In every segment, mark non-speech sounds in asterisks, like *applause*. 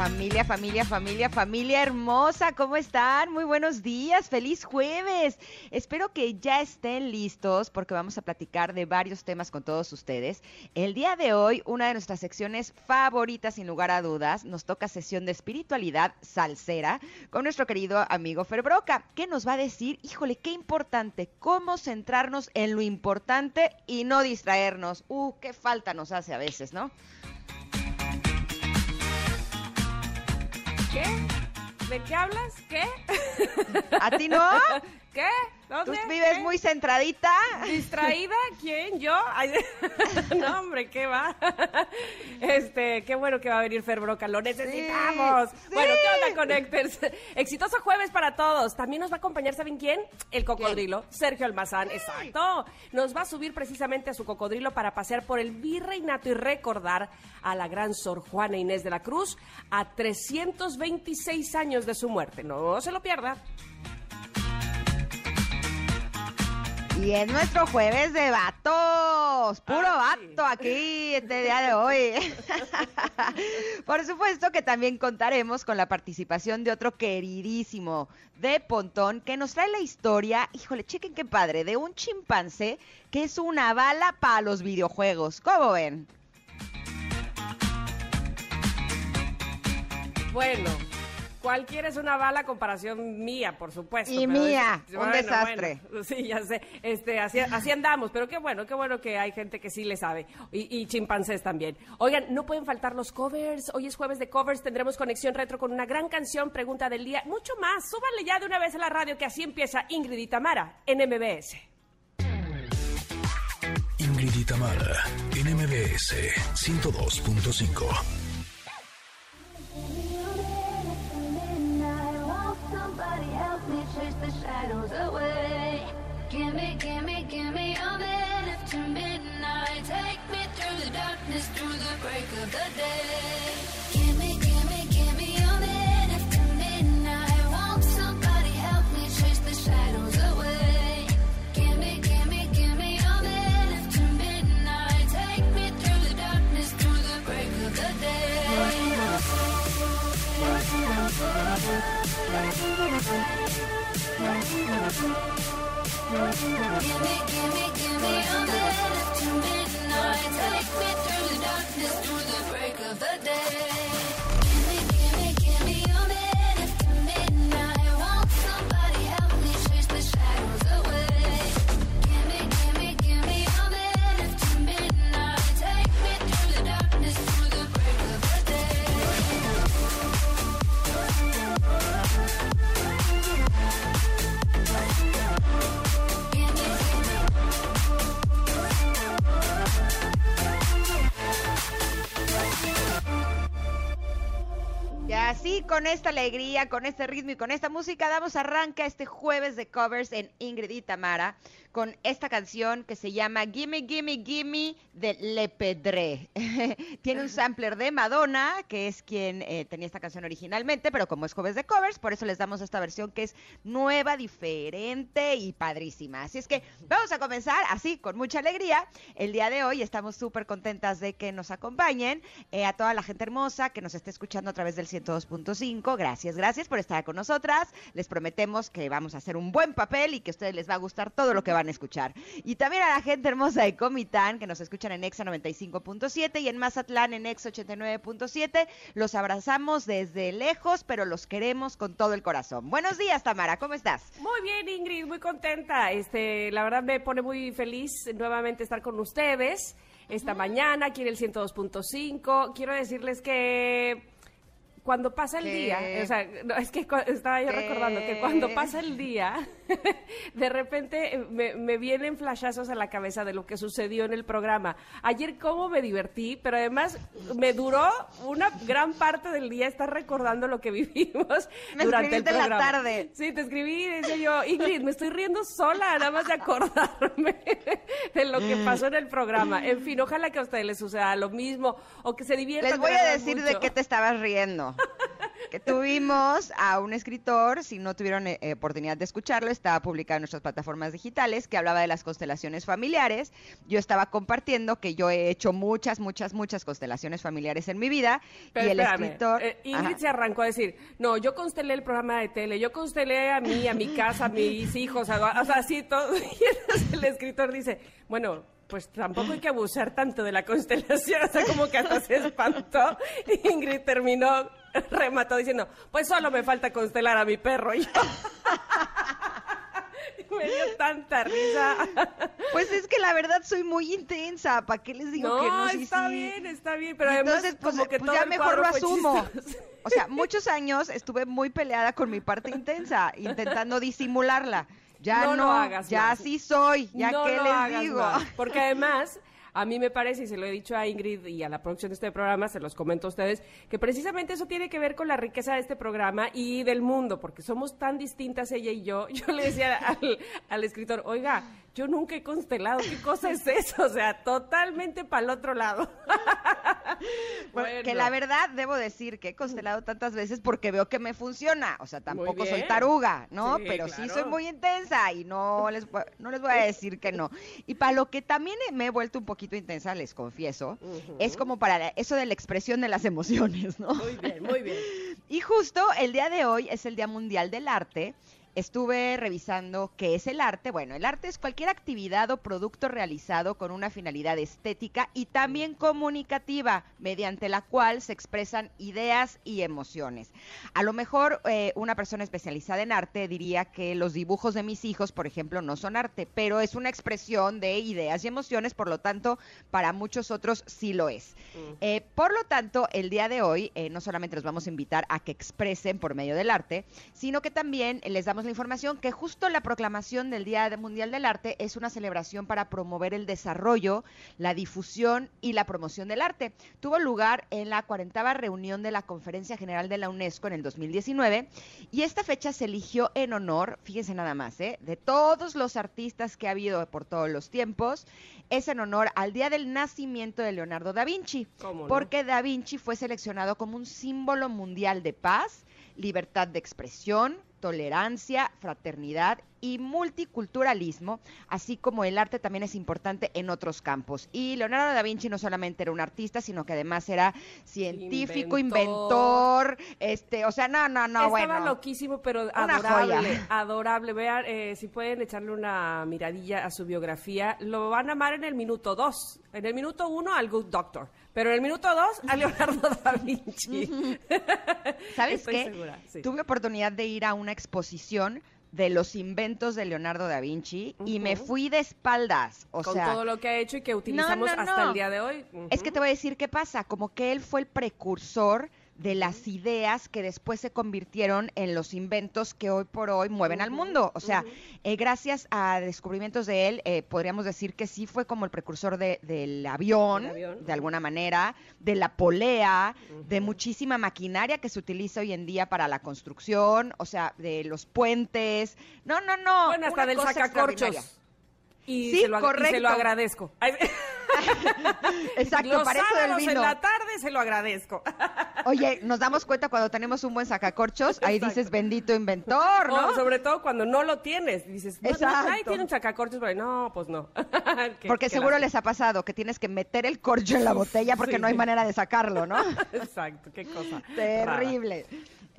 Familia, familia, familia, familia hermosa, ¿cómo están? Muy buenos días, feliz jueves. Espero que ya estén listos porque vamos a platicar de varios temas con todos ustedes. El día de hoy, una de nuestras secciones favoritas, sin lugar a dudas, nos toca sesión de espiritualidad salsera con nuestro querido amigo Ferbroca, que nos va a decir, híjole, qué importante, cómo centrarnos en lo importante y no distraernos. Uh, qué falta nos hace a veces, ¿no? ¿Qué? ¿De qué hablas? ¿Qué? ¿A ti no? *laughs* ¿Qué? ¿Dónde? ¿Tú vives ¿Qué? muy centradita? ¿Distraída? ¿Quién? ¿Yo? Ay, *laughs* no, hombre, ¿qué va? Este, qué bueno que va a venir Fer Broca, lo necesitamos. Sí, Bueno, ¿qué onda, Connectors? *laughs* Exitoso jueves para todos. También nos va a acompañar, ¿saben quién? El cocodrilo, Sergio Almazán, exacto. Nos va a subir precisamente a su cocodrilo para pasear por el virreinato y recordar a la gran Sor Juana Inés de la Cruz a 326 años de su muerte. No se lo pierda. Y es nuestro jueves de vatos, puro Ah, sí. vato aquí este día de hoy. *laughs* Por supuesto que también contaremos con la participación de otro queridísimo de Pontón que nos trae la historia, híjole, chequen qué padre, de un chimpancé que es una bala para los videojuegos. ¿Cómo ven? Bueno, cualquiera es una bala a comparación mía, por supuesto. Y pero mía, un desastre. bueno, *laughs* sí, ya sé. Este, así, así andamos, pero qué bueno, qué bueno que hay gente que sí le sabe. Y, y chimpancés también. Oigan, no pueden faltar los covers. Hoy es jueves de covers, tendremos conexión retro con una gran canción, pregunta del día, mucho más. Súbanle ya de una vez a la radio que así empieza Ingrid y Tamara en MBS. Ingrid y Tamara, en MBS 102.5. shadows away? Gimme, gimme, gimme a minute to midnight. Take me through the darkness, through the break of the day. Gimme, gimme, gimme a minute to midnight. Won't somebody help me chase the shadows away? Gimme, gimme, gimme a minute to midnight. Take me through the darkness, through the break of the day. Take me through the darkness, through the break of the day. Y con esta alegría, con este ritmo y con esta música, damos arranque a este jueves de covers en Ingrid y Tamara con esta canción que se llama Gimme, Gimme, Gimme de Le Pedré. *laughs* Tiene un sampler de Madonna, que es quien eh, tenía esta canción originalmente, pero como es jueves de covers, por eso les damos esta versión que es nueva, diferente y padrísima. Así es que vamos a comenzar así, con mucha alegría. El día de hoy estamos súper contentas de que nos acompañen. eh, a toda la gente hermosa que nos esté escuchando a través del 102.5. Gracias, gracias por estar con nosotras. Les prometemos que vamos a hacer un buen papel y que a ustedes les va a gustar todo lo que van a escuchar. Y también a la gente hermosa de Comitán que nos escuchan en Exa 95.7 y en Mazatlán en Exa 89.7. Los abrazamos desde lejos, pero los queremos con todo el corazón. Buenos días, Tamara, ¿cómo estás? Muy bien, Ingrid, muy contenta. Este, la verdad me pone muy feliz nuevamente estar con ustedes esta mañana aquí en el 102.5. Quiero decirles que cuando pasa el ¿Qué? día, o sea, no, es que estaba yo ¿Qué? recordando que cuando pasa el día, *laughs* de repente eh, me, me vienen flashazos a la cabeza de lo que sucedió en el programa. Ayer cómo me divertí, pero además me duró una gran parte del día estar recordando lo que *laughs* vivimos Me durante el en la programa. tarde. Sí, te escribí y decía yo, Ingrid, me estoy riendo sola, nada más de acordarme *laughs* de lo que pasó en el programa. En fin, ojalá que a ustedes les suceda lo mismo o que se diviertan. Les voy a decir de qué te estabas riendo. *laughs* que tuvimos a un escritor, si no tuvieron eh, eh, oportunidad de escucharlo, está publicado en nuestras plataformas digitales, que hablaba de las constelaciones familiares. Yo estaba compartiendo que yo he hecho muchas, muchas, muchas constelaciones familiares en mi vida. Pero y el espérame, escritor... eh, Ingrid Ajá. se arrancó a decir, no, yo constelé el programa de tele, yo constelé a mí, a mi casa, a mis hijos, a- o sea, así todo. *laughs* Y el escritor dice, bueno, pues tampoco hay que abusar tanto de la constelación, o sea, como que hasta se espantó. Y *laughs* Ingrid terminó, remató diciendo, pues solo me falta constelar a mi perro. *laughs* Y yo... *laughs* Me dio tanta risa. Pues es que la verdad soy muy intensa. ¿Para qué les digo que no? Sí, está sí. bien, está bien, pero además entonces, pues, como que pues todo ya el mejor lo asumo. chistoso. O sea, muchos años estuve muy peleada con mi parte intensa, intentando disimularla. Ya No no, lo hagas ya más. sí soy, ya no qué lo les hagas digo. más, *laughs* Porque además, a mí me parece, y se lo he dicho a Ingrid y a la producción de este programa, se los comento a ustedes, que precisamente eso tiene que ver con la riqueza de este programa y del mundo, porque somos tan distintas ella y yo. *laughs* Yo le decía al, al escritor, oiga, yo nunca he constelado, ¿qué cosa es eso? O sea, totalmente para el otro lado. *laughs* Bueno, Que la verdad debo decir que he constelado tantas veces porque veo que me funciona. O sea, tampoco soy taruga, ¿no? Sí, Pero sí soy muy intensa y no les, no les voy a decir que no. Y para lo que también me he vuelto un poquito intensa, les confieso, es como para eso de la expresión de las emociones, ¿no? Muy bien, muy bien. *laughs* Y justo el día de hoy es el Día Mundial del Arte. Estuve revisando qué es el arte. Bueno, el arte es cualquier actividad o producto realizado con una finalidad estética y también comunicativa, mediante la cual se expresan ideas y emociones. A lo mejor eh, una persona especializada en arte diría que los dibujos de mis hijos, por ejemplo, no son arte, pero es una expresión de ideas y emociones, por lo tanto, para muchos otros sí lo es. Eh, por lo tanto, el día de hoy eh, no solamente los vamos a invitar a que expresen por medio del arte, sino que también les damos la información que justo la proclamación del Día Mundial del Arte es una celebración para promover el desarrollo, la difusión y la promoción del arte. Tuvo lugar en la 40 reunión de la Conferencia General de la UNESCO en el 2019 y esta fecha se eligió en honor, fíjense nada más, ¿eh? de todos los artistas que ha habido por todos los tiempos, es en honor al día del nacimiento de Leonardo da Vinci, porque da Vinci fue seleccionado como un símbolo mundial de paz, libertad de expresión, tolerancia, fraternidad y multiculturalismo, así como el arte también es importante en otros campos. Y Leonardo da Vinci no solamente era un artista, sino que además era científico, Inventor. inventor, este, o sea, no, no, no, Estaba bueno. loquísimo, pero adorable, *laughs* adorable. Vean, eh, si pueden echarle una miradilla a su biografía, lo van a amar en el minuto dos. En el minuto uno al Good Doctor, pero en el minuto dos a Leonardo *laughs* da Vinci. ¿Sabes Estoy qué? segura, sí. Tuve oportunidad de ir a una exposición de los inventos de Leonardo da Vinci y me fui de espaldas, o Con sea, todo lo que ha hecho y que utilizamos no, hasta no. el día de hoy. Es que te voy a decir qué pasa, como que él fue el precursor de las ideas que después se convirtieron en los inventos que hoy por hoy mueven al mundo. O sea, eh, gracias a descubrimientos de él, eh, podríamos decir que sí fue como el precursor de- del avión, de alguna manera, de la polea, de muchísima maquinaria que se utiliza hoy en día para la construcción, o sea, de los puentes. No, no, no. Bueno, hasta del sacacorchos. Y, Sí, se lo, y se correcto. *laughs* lo agradezco. Exacto, Los para eso sábados vino. en la tarde se lo agradezco. *laughs* Oye, nos damos cuenta cuando tenemos un buen sacacorchos, ahí Exacto. dices bendito inventor, ¿no? O sobre todo cuando no lo tienes. Dices, no, no, nadie tiene un sacacorchos, pero no, pues no. *laughs* Porque seguro les ha pasado que tienes que meter el corcho en la botella porque Sí. no hay manera de sacarlo, ¿no? Exacto, qué cosa. rara.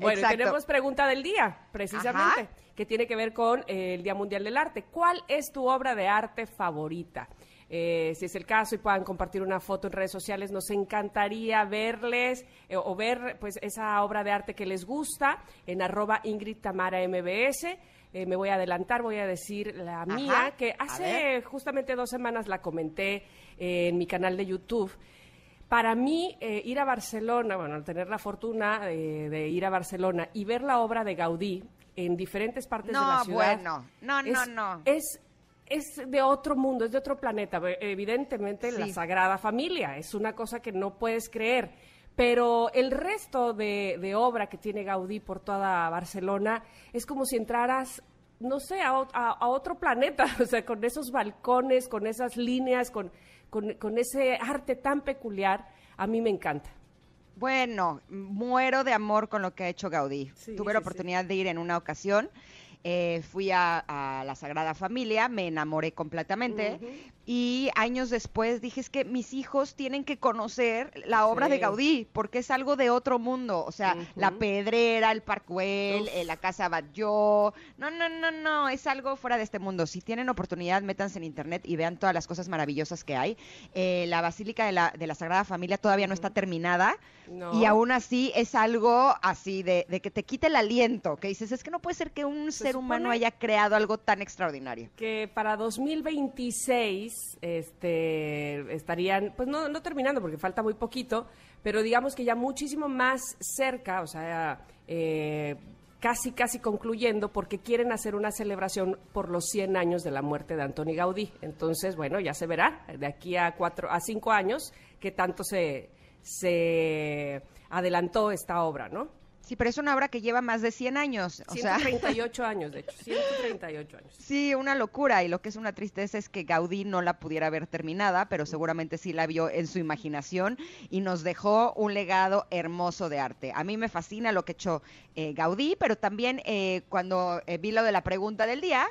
Bueno, Exacto. tenemos pregunta del día, precisamente, Ajá. que tiene que ver con eh, el Día Mundial del Arte. ¿Cuál es tu obra de arte favorita? Eh, si es el caso y puedan compartir una foto en redes sociales, nos encantaría verles eh, o ver pues esa obra de arte que les gusta en arroba Ingrid Tamara MBS. Eh, me voy a adelantar, voy a decir la mía, que hace justamente dos semanas la comenté en mi canal de YouTube. Para mí, eh, ir a Barcelona, bueno, tener la fortuna eh, de ir a Barcelona y ver la obra de Gaudí en diferentes partes de la No, ciudad. bueno. No, no, es- no. Es, es de otro mundo, es de otro planeta. Evidentemente, la. Sagrada Familia es una cosa que no puedes creer. Pero el resto de, de obra que tiene Gaudí por toda Barcelona es como si entraras, no sé, a, a- a otro planeta, *laughs* o sea, con esos balcones, con esas líneas, con, con, con ese arte tan peculiar, a mí me encanta. Bueno, muero de amor con lo que ha hecho Gaudí. Sí, Tuve la sí. oportunidad de ir en una ocasión. eh, fui a, a la Sagrada Familia, me enamoré completamente y años después dije es que mis hijos tienen que conocer la obra de. Gaudí porque es algo de otro mundo, o sea, la. Pedrera, el Parkwell, Uf. eh, la Casa Batlló, no, no, no, no, es algo fuera de este mundo. Si tienen oportunidad, métanse en internet y vean todas las cosas maravillosas que hay. Eh, la Basílica de la, de la Sagrada Familia todavía no está terminada. No. Y aún así es algo así de, de que te quite el aliento, que dices, es que no puede ser que un Se ser humano haya creado algo tan extraordinario. que para 2026 este, estarían, pues no, no terminando porque falta muy poquito, pero digamos que ya muchísimo más cerca, o sea, eh, casi, casi concluyendo, porque quieren hacer una celebración por los 100 años de la muerte de Antoni Gaudí. Entonces, bueno, ya se verá de aquí a cuatro, a cinco años que tanto se, se adelantó esta obra, ¿no? Sí, pero es una obra que lleva más de 100 años. O sea, 138 años, de hecho, 138 años. Sí, una locura. Y lo que es una tristeza es que Gaudí no la pudiera ver terminada, pero seguramente sí la vio en su imaginación y nos dejó un legado hermoso de arte. A mí me fascina lo que echó eh, Gaudí, pero también eh, cuando eh, vi lo de la pregunta del día,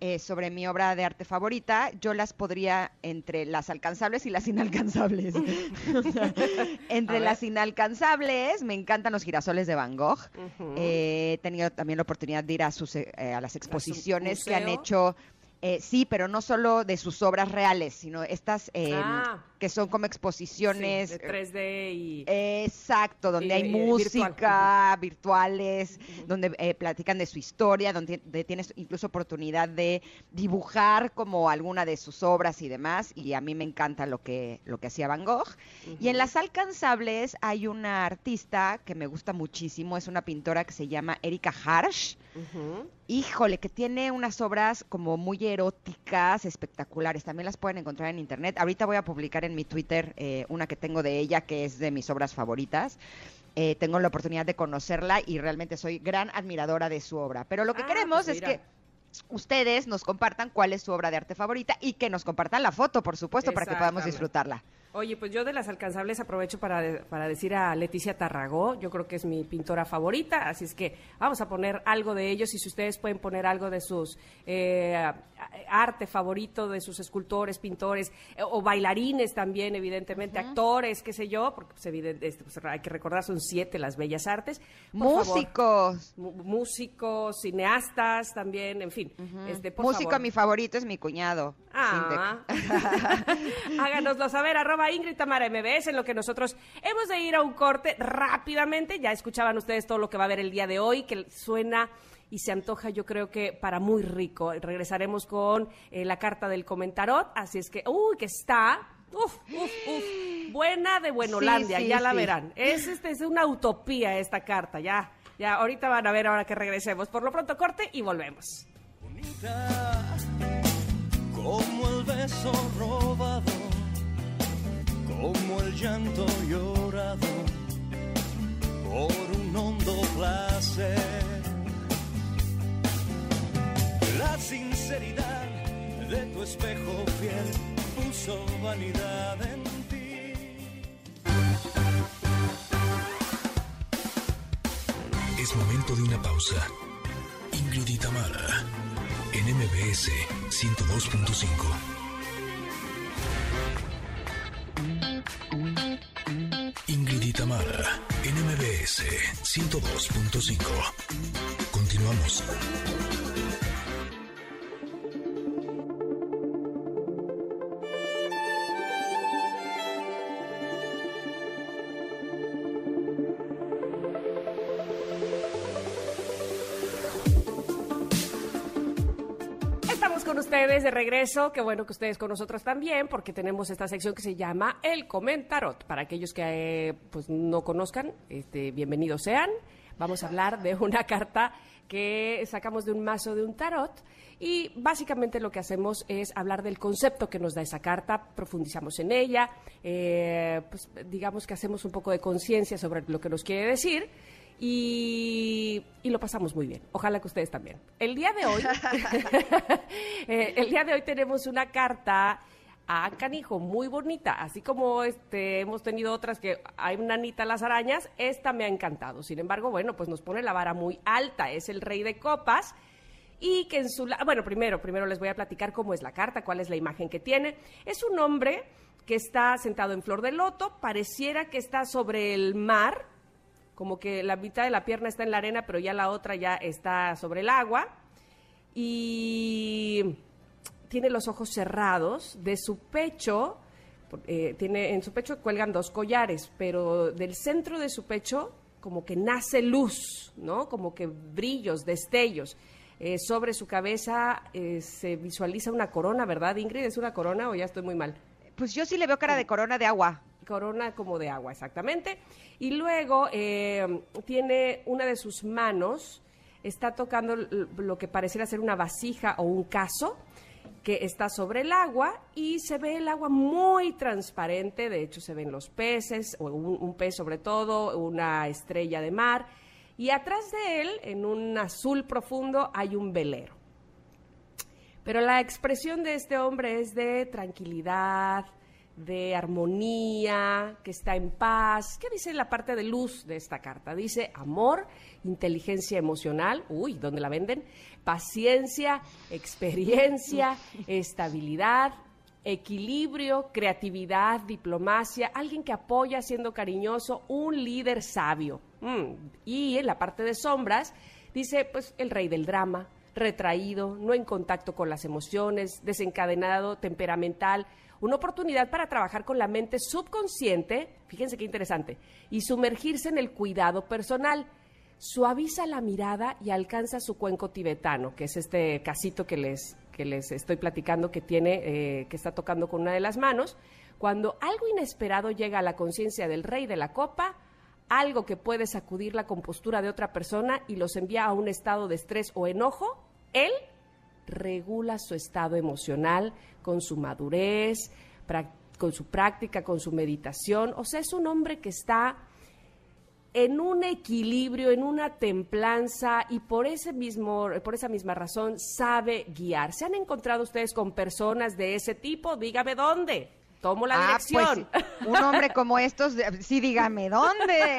eh, sobre mi obra de arte favorita, yo las podría entre las alcanzables y las *laughs* inalcanzables. O sea, *laughs* entre las inalcanzables, me encantan los girasoles de Van Gogh. Eh, he tenido también la oportunidad de ir a, sus, eh, a las exposiciones que han hecho. Eh, sí, pero no solo de sus obras reales, sino estas eh, Ah. que son como exposiciones. Sí, de 3D y... eh, Exacto, donde Y- hay y música, virtuales, donde eh, platican de su historia, donde de- tienes incluso oportunidad de dibujar como alguna de sus obras y demás. Y a mí me encanta lo que, lo que hacía Van Gogh. Y en las alcanzables hay una artista que me gusta muchísimo, es una pintora que se llama Erika Harsh. Híjole, que tiene unas obras como muy eróticas, espectaculares. También las pueden encontrar en internet. Ahorita voy a publicar en mi Twitter eh, una que tengo de ella, que es de mis obras favoritas. Eh, tengo la oportunidad de conocerla y realmente soy gran admiradora de su obra. Pero lo que Ah, queremos pues es que ustedes nos compartan cuál es su obra de arte favorita y que nos compartan la foto, por supuesto, para que podamos disfrutarla. Oye, pues yo de las alcanzables aprovecho para, para decir a Leticia Tarragó, yo creo que es mi pintora favorita, así es que vamos a poner algo de ellos y si ustedes pueden poner algo de sus eh, arte favorito, de sus escultores, pintores eh, o bailarines también, evidentemente, actores, qué sé yo, porque pues, evident- este, pues, hay que recordar, son siete las bellas artes. Por Músicos. músicos, cineastas también, en fin. este, por Músico favor. mi favorito es mi cuñado. Ah. *laughs* *laughs* Háganoslo saber, arroba Ingrid Tamara MBS, en lo que nosotros hemos de ir a un corte rápidamente. Ya escuchaban ustedes todo lo que va a haber el día de hoy, que suena y se antoja, yo creo que para muy rico. Regresaremos con eh, la carta del comentarot, así es que, uy, que está. Uf, uf, uf. Buena de Buenolandia, Sí, sí, ya la sí. verán. Es, este, es una utopía esta carta, ya. Ya, ahorita van a ver ahora que regresemos. Por lo pronto, corte y volvemos. bonita, como el beso robado, como el llanto llorado por un hondo placer. La sinceridad de tu espejo fiel puso vanidad en ti. Es momento de una pausa. Ingrid y Tamara, en MBS 102.5. 102.5. Continuamos. De regreso, qué bueno que ustedes con nosotros también, porque tenemos esta sección que se llama El Comentarot. Para aquellos que eh, pues no conozcan, este, bienvenidos sean. Vamos a hablar de una *laughs* carta que sacamos de un mazo de un tarot y básicamente lo que hacemos es hablar del concepto que nos da esa carta, profundizamos en ella, eh, pues digamos que hacemos un poco de conciencia sobre lo que nos quiere decir y, y lo pasamos muy bien. Ojalá que ustedes también. El día de hoy, *laughs* *laughs* eh, el día de hoy tenemos una carta Ah, canijo, muy bonita. Así como este, hemos tenido otras que hay una Anita las arañas, esta me ha encantado. Sin embargo, bueno, pues nos pone la vara muy alta. Es el rey de copas y que en su... Bueno, primero, primero les voy a platicar cómo es la carta, cuál es la imagen que tiene. Es un hombre que está sentado en flor de loto, pareciera que está sobre el mar, como que la mitad de la pierna está en la arena, pero ya la otra ya está sobre el agua. Y tiene los ojos cerrados, de su pecho, eh, tiene, en su pecho cuelgan dos collares, pero del centro de su pecho como que nace luz, ¿no? Como que brillos, destellos. Eh, sobre su cabeza eh, se visualiza una corona, ¿verdad, Ingrid? ¿Es una corona o ya estoy muy mal? Pues yo sí le veo cara de corona de agua. Corona como de agua, exactamente. Y luego eh, tiene una de sus manos, está tocando lo que pareciera ser una vasija o un caso que está sobre el agua y se ve el agua muy transparente, de hecho se ven los peces, o un pez sobre todo, una estrella de mar, y atrás de él, en un azul profundo, hay un velero. Pero la expresión de este hombre es de tranquilidad, de armonía, que está en paz. ¿Qué dice la parte de luz de esta carta? Dice amor, inteligencia emocional, uy, ¿dónde la venden? Paciencia, experiencia, *laughs* estabilidad, equilibrio, creatividad, diplomacia, alguien que apoya siendo cariñoso, un líder sabio. Mm, Y en la parte de sombras dice, pues, el rey del drama, retraído, no en contacto con las emociones, desencadenado, temperamental, una oportunidad para trabajar con la mente subconsciente, fíjense qué interesante, y sumergirse en el cuidado personal. Suaviza la mirada y alcanza su cuenco tibetano, que es este casito que les, que les estoy platicando que tiene, eh, que está tocando con una de las manos. Cuando algo inesperado llega a la conciencia del rey de la copa, algo que puede sacudir la compostura de otra persona y los envía a un estado de estrés o enojo, él regula su estado emocional con su madurez, con su práctica, con su meditación. O sea, es un hombre que está en un equilibrio, en una templanza y por ese mismo, por esa misma razón sabe guiar. ¿Se han encontrado ustedes con personas de ese tipo? Dígame dónde. Tomo la Ah, dirección. pues, un hombre como estos, sí, dígame dónde.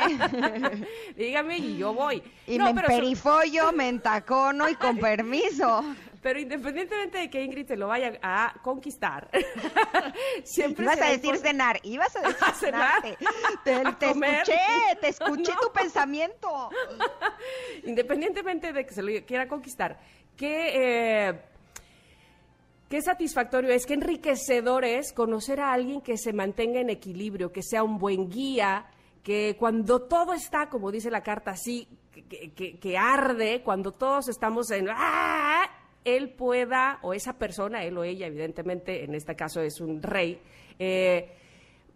*laughs* Dígame y yo voy. Y No, me pero, emperifollo, me entacono y con permiso. Pero independientemente de que Ingrid se lo vaya a conquistar, *laughs* siempre Ibas *laughs* a decir cenar, ibas a decir ¿A cenar? Te, ¿A te comer? escuché, te *laughs* escuché No. tu pensamiento. independientemente de que se lo quiera conquistar, qué, eh, qué satisfactorio es, qué enriquecedor es conocer a alguien que se mantenga en equilibrio, que sea un buen guía, que cuando todo está, como dice la carta, así, que, que- que arde, cuando todos estamos en... ¡ah! Él pueda, o esa persona, él o ella, evidentemente, en este caso es un rey, eh,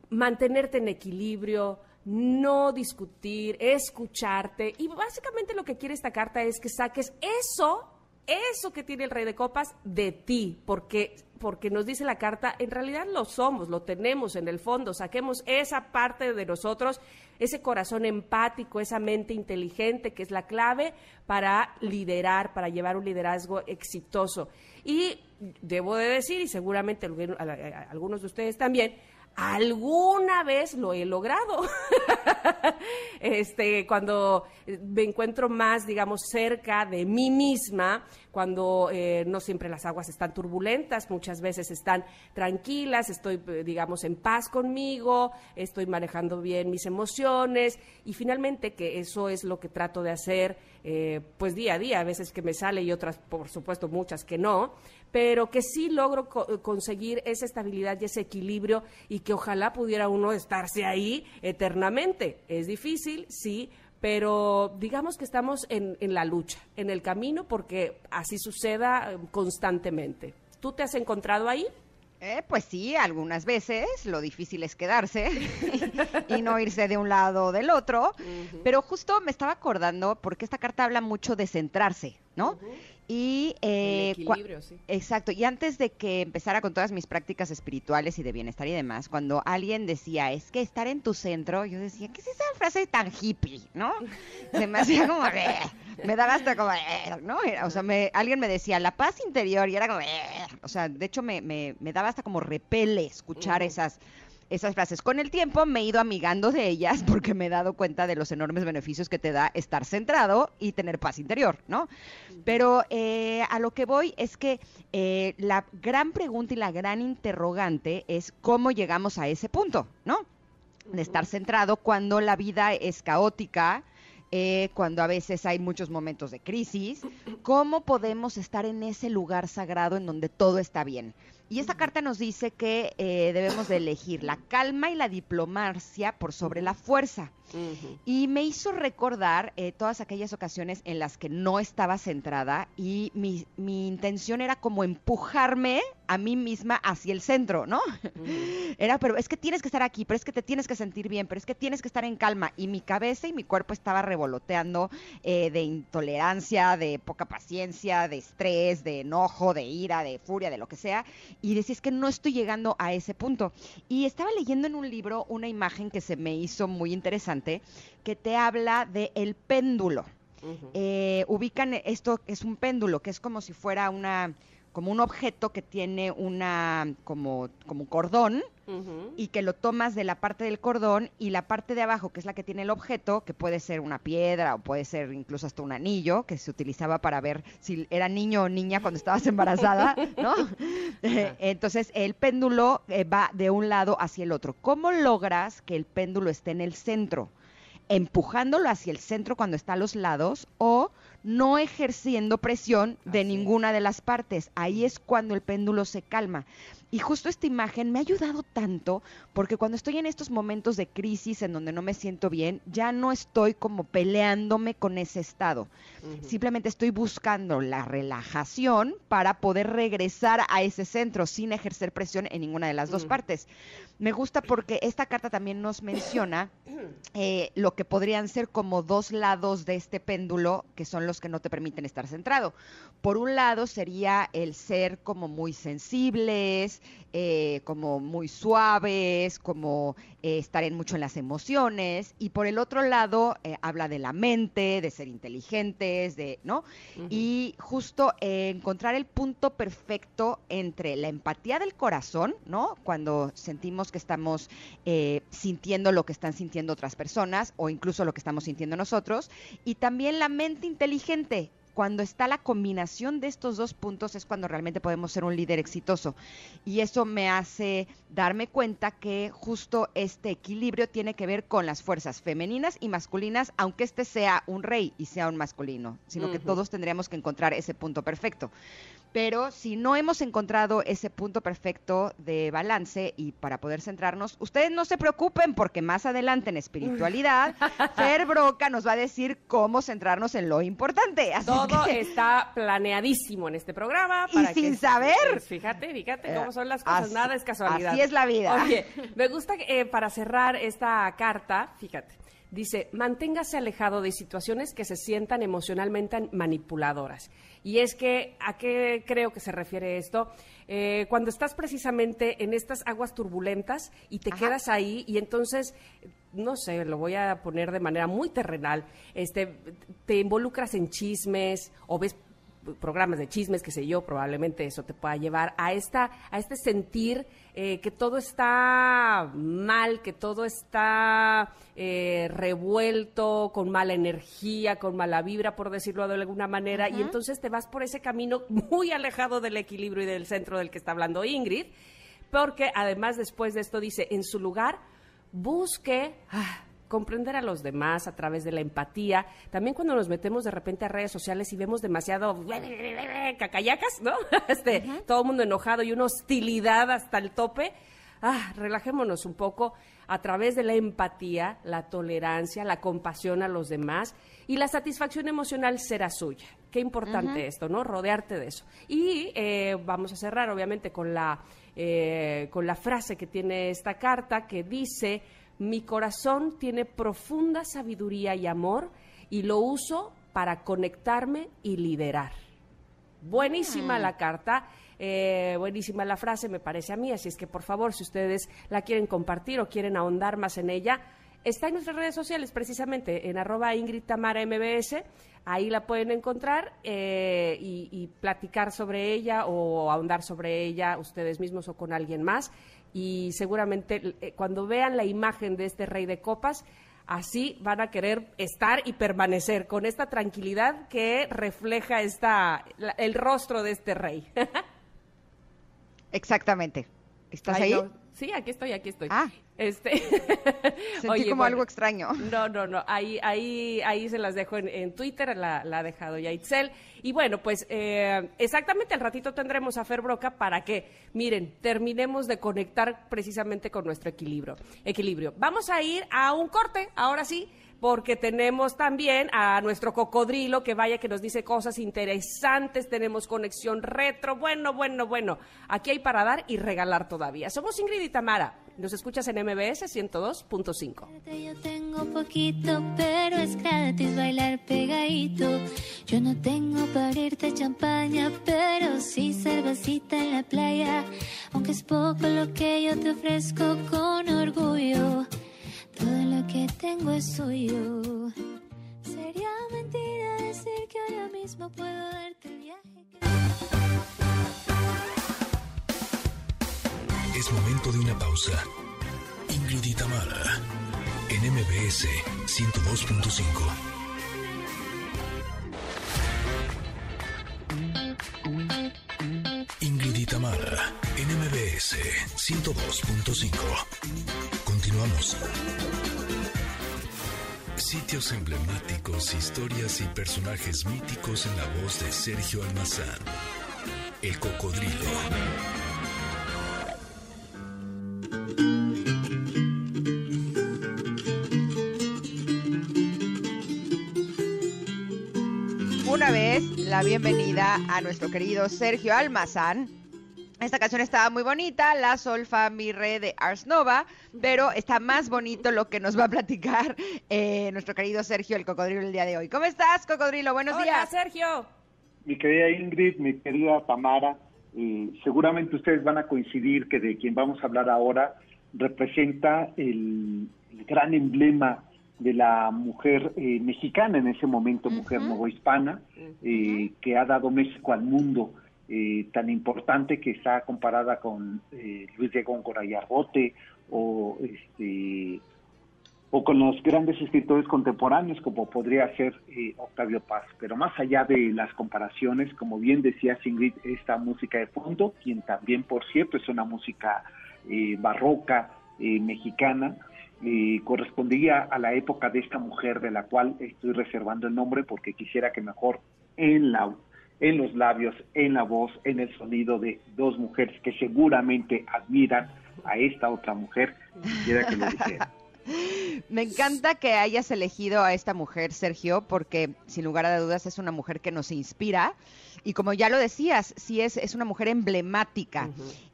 mantenerte en equilibrio, no discutir, escucharte. Y básicamente lo que quiere esta carta es que saques eso, eso que tiene el rey de copas de ti, porque, porque nos dice la carta, en realidad lo somos, lo tenemos en el fondo, saquemos esa parte de nosotros, ese corazón empático, esa mente inteligente que es la clave para liderar, para llevar un liderazgo exitoso. Y debo de decir, y seguramente algunos de ustedes también, alguna vez lo he logrado. *laughs* este, cuando me encuentro más, digamos, cerca de mí misma, cuando eh, no siempre las aguas están turbulentas, muchas veces están tranquilas, estoy, eh, digamos, en paz conmigo, estoy manejando bien mis emociones y finalmente que eso es lo que trato de hacer, eh, pues día a día, a veces que me sale y otras, por supuesto, muchas que no, pero que sí logro co- conseguir esa estabilidad y ese equilibrio y que ojalá pudiera uno estarse ahí eternamente. Es difícil, sí, pero digamos que estamos en, en la lucha, en el camino, porque así suceda eh, constantemente. ¿Tú te has encontrado ahí? Eh, pues sí, algunas veces lo difícil es quedarse *laughs* y no irse de un lado o del otro, pero justo me estaba acordando porque esta carta habla mucho de centrarse, ¿no? Y, eh, equilibrio, sí. Exacto, y antes de que empezara con todas mis prácticas espirituales y de bienestar y demás, cuando alguien decía, es que estar en tu centro, yo decía, ¿qué es esa frase tan hippie, no? *laughs* Se me hacía como, "Eh", me daba hasta como, "Eh", ¿no? Era- O sea, me- alguien me decía, la paz interior, y era como, "Eh". o sea, de hecho me, me, me daba hasta como repele escuchar esas esas frases. Con el tiempo me he ido amigando de ellas porque me he dado cuenta de los enormes beneficios que te da estar centrado y tener paz interior, ¿no? Pero eh, a lo que voy es que eh, la gran pregunta y la gran interrogante es cómo llegamos a ese punto, ¿no? De estar centrado cuando la vida es caótica, eh, cuando a veces hay muchos momentos de crisis, ¿cómo podemos estar en ese lugar sagrado en donde todo está bien? Y esta carta nos dice que eh, debemos de elegir la calma y la diplomacia por sobre la fuerza. Y me hizo recordar eh, todas aquellas ocasiones en las que no estaba centrada y mi, mi intención era como empujarme a mí misma hacia el centro, ¿no? Era, pero es que tienes que estar aquí, pero es que te tienes que sentir bien, pero es que tienes que estar en calma. Y mi cabeza y mi cuerpo estaba revoloteando eh, de intolerancia, de poca paciencia, de estrés, de enojo, de ira, de furia, de lo que sea. Y decía, es que no estoy llegando a ese punto. Y estaba leyendo en un libro una imagen que se me hizo muy interesante, que te habla de el péndulo. Eh, ubican esto, es un péndulo, que es como si fuera una, como un objeto que tiene una, como, como cordón, Ujú. y que lo tomas de la parte del cordón y la parte de abajo, que es la que tiene el objeto, que puede ser una piedra o puede ser incluso hasta un anillo, que se utilizaba para ver si era niño o niña cuando estabas embarazada, *laughs* ¿no? *laughs* Entonces el péndulo eh, va de un lado hacia el otro. ¿Cómo logras que el péndulo esté en el centro? empujándolo hacia el centro cuando está a los lados o no ejerciendo presión de Así ninguna de las partes. Ahí es cuando el péndulo se calma. Y justo esta imagen me ha ayudado tanto porque cuando estoy en estos momentos de crisis en donde no me siento bien, ya no estoy como peleándome con ese estado. Simplemente estoy buscando la relajación para poder regresar a ese centro sin ejercer presión en ninguna de las dos partes. Me gusta porque esta carta también nos menciona eh, lo que podrían ser como dos lados de este péndulo que son los que no te permiten estar centrado. Por un lado sería el ser como muy sensibles, eh, como muy suaves, como eh, estar en mucho en las emociones. Y por el otro lado eh, habla de la mente, de ser inteligentes, de, ¿no? Y justo encontrar el punto perfecto entre la empatía del corazón, ¿no? Cuando sentimos que estamos eh, sintiendo lo que están sintiendo otras personas o incluso lo que estamos sintiendo nosotros, y también la mente inteligente. Cuando está la combinación de estos dos puntos es cuando realmente podemos ser un líder exitoso. Y eso me hace darme cuenta que justo este equilibrio tiene que ver con las fuerzas femeninas y masculinas, aunque este sea un rey y sea un masculino, sino que todos tendríamos que encontrar ese punto perfecto. Pero si no hemos encontrado ese punto perfecto de balance y para poder centrarnos, ustedes no se preocupen porque más adelante en espiritualidad, *laughs* Fer Broca nos va a decir cómo centrarnos en lo importante. Así Todo que- *laughs* está planeadísimo en este programa. Y para sin que- saber. pues, fíjate, fíjate cómo son las cosas. Así- Nada es casualidad. así es la vida. Oye, me gusta que, eh, para cerrar esta carta, fíjate. Dice, manténgase alejado de situaciones que se sientan emocionalmente manipuladoras. Y es que, ¿a qué creo que se refiere esto? Eh, cuando estás precisamente en estas aguas turbulentas y te Ajá. quedas ahí y entonces, no sé, lo voy a poner de manera muy terrenal, este, te involucras en chismes o ves programas de chismes, qué sé yo, probablemente eso te pueda llevar a esta, a este sentir eh, que todo está mal, que todo está eh, revuelto, con mala energía, con mala vibra, por decirlo de alguna manera, y entonces te vas por ese camino muy alejado del equilibrio y del centro del que está hablando Ingrid, porque además después de esto dice, en su lugar, busque ah, comprender a los demás a través de la empatía. También cuando nos metemos de repente a redes sociales y vemos demasiado cacayacas, ¿no? *laughs* Este, todo el mundo enojado y una hostilidad hasta el tope. Ah, relajémonos un poco a través de la empatía, la tolerancia, la compasión a los demás y la satisfacción emocional será suya. Qué importante esto, ¿no? Rodearte de eso. Y eh, vamos a cerrar, obviamente, con la, eh, con la frase que tiene esta carta que dice, mi corazón tiene profunda sabiduría y amor y lo uso para conectarme y liderar. Buenísima la carta. eh, buenísima la frase, me parece a mí, así es que por favor, si ustedes la quieren compartir o quieren ahondar más en ella, está en nuestras redes sociales precisamente, en arroba Ingrid Tamara MBS, ahí la pueden encontrar eh, y, y platicar sobre ella o ahondar sobre ella ustedes mismos o con alguien más. Y seguramente eh, cuando vean la imagen de este rey de copas, así van a querer estar y permanecer con esta tranquilidad que refleja esta, la- el rostro de este rey. *laughs* Exactamente. ¿Estás Ay, ahí? no. Sí, aquí estoy, aquí estoy. Ah. Este. *laughs* Sentí *laughs* como algo extraño. No, no, no. Ahí, ahí, ahí se las dejo en, en Twitter, la, la ha dejado ya Itzel. Y bueno, pues eh, exactamente al ratito tendremos a Fer Broca para que, miren, terminemos de conectar precisamente con nuestro equilibrio. Equilibrio. Vamos a ir a un corte, ahora sí. Porque tenemos también a nuestro cocodrilo que vaya que nos dice cosas interesantes, tenemos conexión retro, bueno, bueno, bueno. Aquí hay para dar y regalar todavía. Somos Ingrid y Tamara. Nos escuchas en MBS 102.5. Yo tengo poquito, pero es gratis bailar pegadito. Yo no tengo para irte champaña, pero sí cervecita en la playa. Aunque es poco lo que yo te ofrezco con orgullo, todo lo que tengo es suyo. Sería mentira decir que ahora mismo puedo darte el viaje. que- Es momento de una pausa. Ingrid y en MBS 102.5. Ingrid y Tamara, en MBS 102.5. Continuamos. Sitios emblemáticos, historias y personajes míticos en la voz de Sergio Almazán. El cocodrilo. Una vez la bienvenida a nuestro querido Sergio Almazán. Esta canción estaba muy bonita, La Sol Fa Mi Re de Ars Nova, pero está más bonito lo que nos va a platicar eh, nuestro querido Sergio el Cocodrilo el día de hoy. ¿Cómo estás, Cocodrilo? Buenos Hola, días. Sergio. Mi querida Ingrid, mi querida Tamara, eh, seguramente ustedes van a coincidir que de quien vamos a hablar ahora representa el, el gran emblema de la mujer eh, mexicana en ese momento, mujer novohispana, eh, que ha dado México al mundo eh, tan importante que está comparada con eh, Luis de Góngora y Argote o este o con los grandes escritores contemporáneos como podría ser eh, Octavio Paz. Pero más allá de las comparaciones, como bien decía Ingrid, esta música de fondo, quien también, por cierto, es una música eh, barroca eh, mexicana, eh, correspondía a la época de esta mujer de la cual estoy reservando el nombre porque quisiera que mejor en la en los labios, en la voz, en el sonido de dos mujeres que seguramente admiran a esta otra mujer, quisiera que lo dijera. *laughs* Me encanta que hayas elegido a esta mujer, Sergio, porque sin lugar a dudas es una mujer que nos inspira. Y como ya lo decías, sí es, es una mujer emblemática.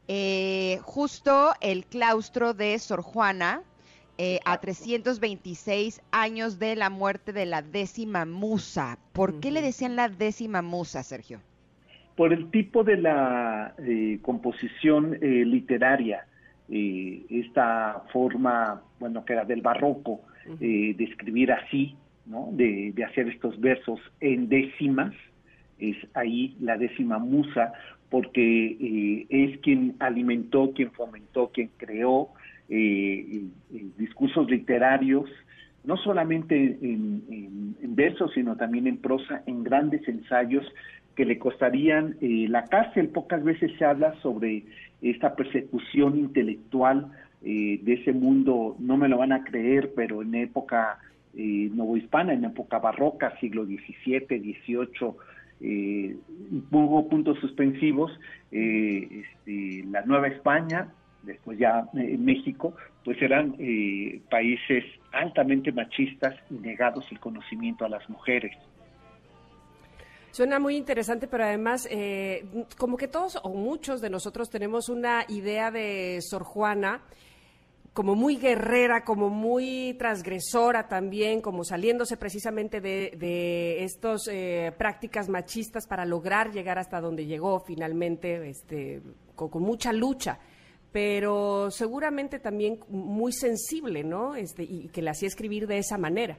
Eh, justo el claustro de Sor Juana, eh, a 326 años de la muerte de la décima musa. ¿Por qué le decían la décima musa, Sergio? Por el tipo de la eh, composición eh, literaria, eh, esta forma, bueno, que era del barroco, de escribir así, ¿no? De, de hacer estos versos en décimas, es ahí la décima musa, porque eh, es quien alimentó, quien fomentó, quien creó eh, discursos literarios, no solamente en, en- en versos, sino también en prosa, en grandes ensayos que le costarían eh, la cárcel. Pocas veces se habla sobre esta persecución intelectual eh, de ese mundo, no me lo van a creer, pero en época eh, novohispana, en época barroca, siglo XVII, XVIII, eh, hubo puntos suspensivos, eh, este, la Nueva España, después ya eh, México, pues eran eh, países altamente machistas y negados el conocimiento a las mujeres. Suena muy interesante, pero además, eh, como que todos o muchos de nosotros tenemos una idea de Sor Juana como muy guerrera, como muy transgresora también, como saliéndose precisamente de, de estas eh, prácticas machistas para lograr llegar hasta donde llegó finalmente, este, con, con mucha lucha pero seguramente también muy sensible, ¿no? Este, y que le hacía escribir de esa manera.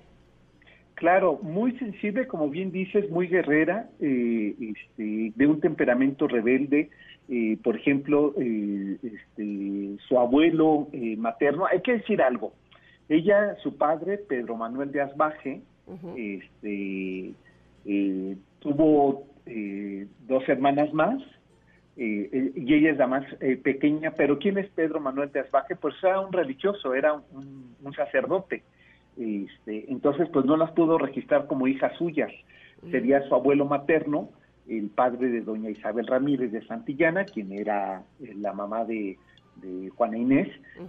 Claro, muy sensible, como bien dices, muy guerrera, eh, este, de un temperamento rebelde. Eh, por ejemplo, eh, este, su abuelo eh, materno, hay que decir algo. Ella, su padre, Pedro Manuel de Asbaje, este, tuvo dos hermanas más, eh, y ella es la más eh, pequeña, pero ¿quién es Pedro Manuel de Asbaje? Pues era un religioso, era un, un sacerdote. Este, entonces, pues no las pudo registrar como hijas suyas. Sería su abuelo materno, el padre de doña Isabel Ramírez de Santillana, quien era eh, la mamá de, de Juana Inés,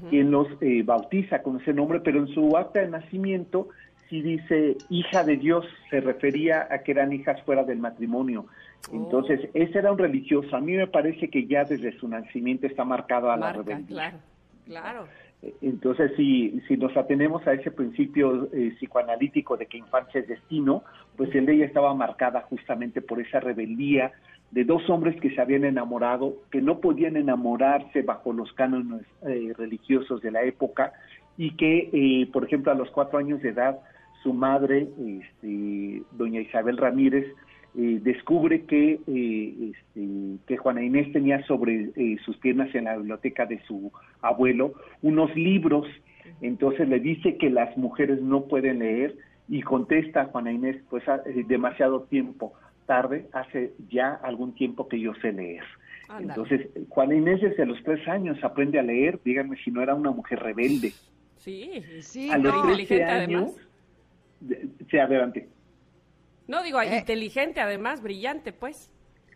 quien los eh, bautiza con ese nombre, pero en su acta de nacimiento sí dice hija de Dios, se refería a que eran hijas fuera del matrimonio. Entonces, ese era un religioso. A mí me parece que ya desde su nacimiento está marcado a la Marca, rebeldía. claro, claro. Entonces, si, si nos atenemos a ese principio eh, psicoanalítico de que infancia es destino, pues en ella estaba marcada justamente por esa rebeldía de dos hombres que se habían enamorado, que no podían enamorarse bajo los cánones eh, religiosos de la época y que, eh, por ejemplo, a los cuatro años de edad, su madre, este, doña Isabel Ramírez, eh, descubre que, eh, este, que Juana Inés tenía sobre eh, sus piernas en la biblioteca de su abuelo unos libros, entonces le dice que las mujeres no pueden leer y contesta a Juana Inés, pues ha- eh, demasiado tiempo tarde, hace ya algún tiempo que yo sé leer. Entonces, Juana Inés desde los tres años aprende a leer, díganme si no era una mujer rebelde. Sí, Sí, a los no. 13 inteligente años, además. de- sí, adelante. No digo, Eh. inteligente además, brillante, pues.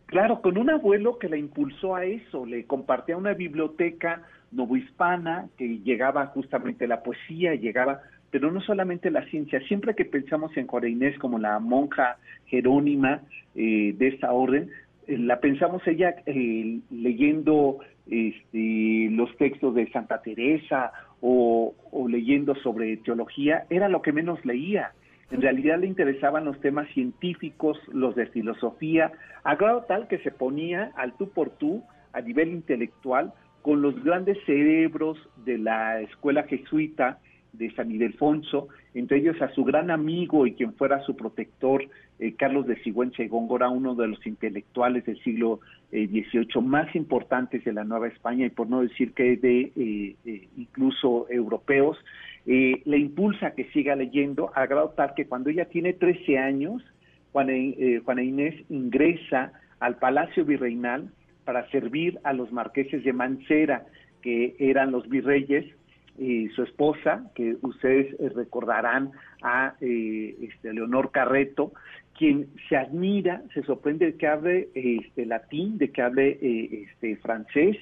Claro, con un abuelo que la impulsó a eso, le compartía una biblioteca novohispana que llegaba justamente la poesía, llegaba, pero no solamente la ciencia, siempre que pensamos en Juana Inés como la monja jerónima eh, de esta orden, eh, la pensamos ella eh, leyendo este, los textos de Santa Teresa o, o leyendo sobre teología, era lo que menos leía. En realidad le interesaban los temas científicos, los de filosofía, a grado tal que se ponía al tú por tú a nivel intelectual con los grandes cerebros de la escuela jesuita de San Ildefonso, entre ellos a su gran amigo y quien fuera su protector, eh, Carlos de Sigüenza y Góngora, uno de los intelectuales del siglo eh, XVIII más importantes de la Nueva España y por no decir que de eh, eh, incluso europeos, eh, le impulsa a que siga leyendo, a grado tal que cuando ella tiene 13 años, Juana, eh, Juana Inés ingresa al Palacio Virreinal para servir a los marqueses de Mancera, que eran los virreyes, y su esposa, que ustedes eh, recordarán a eh, este, Leonor Carreto, quien se admira, se sorprende de que hable eh, este, latín, de que hable eh, este, francés,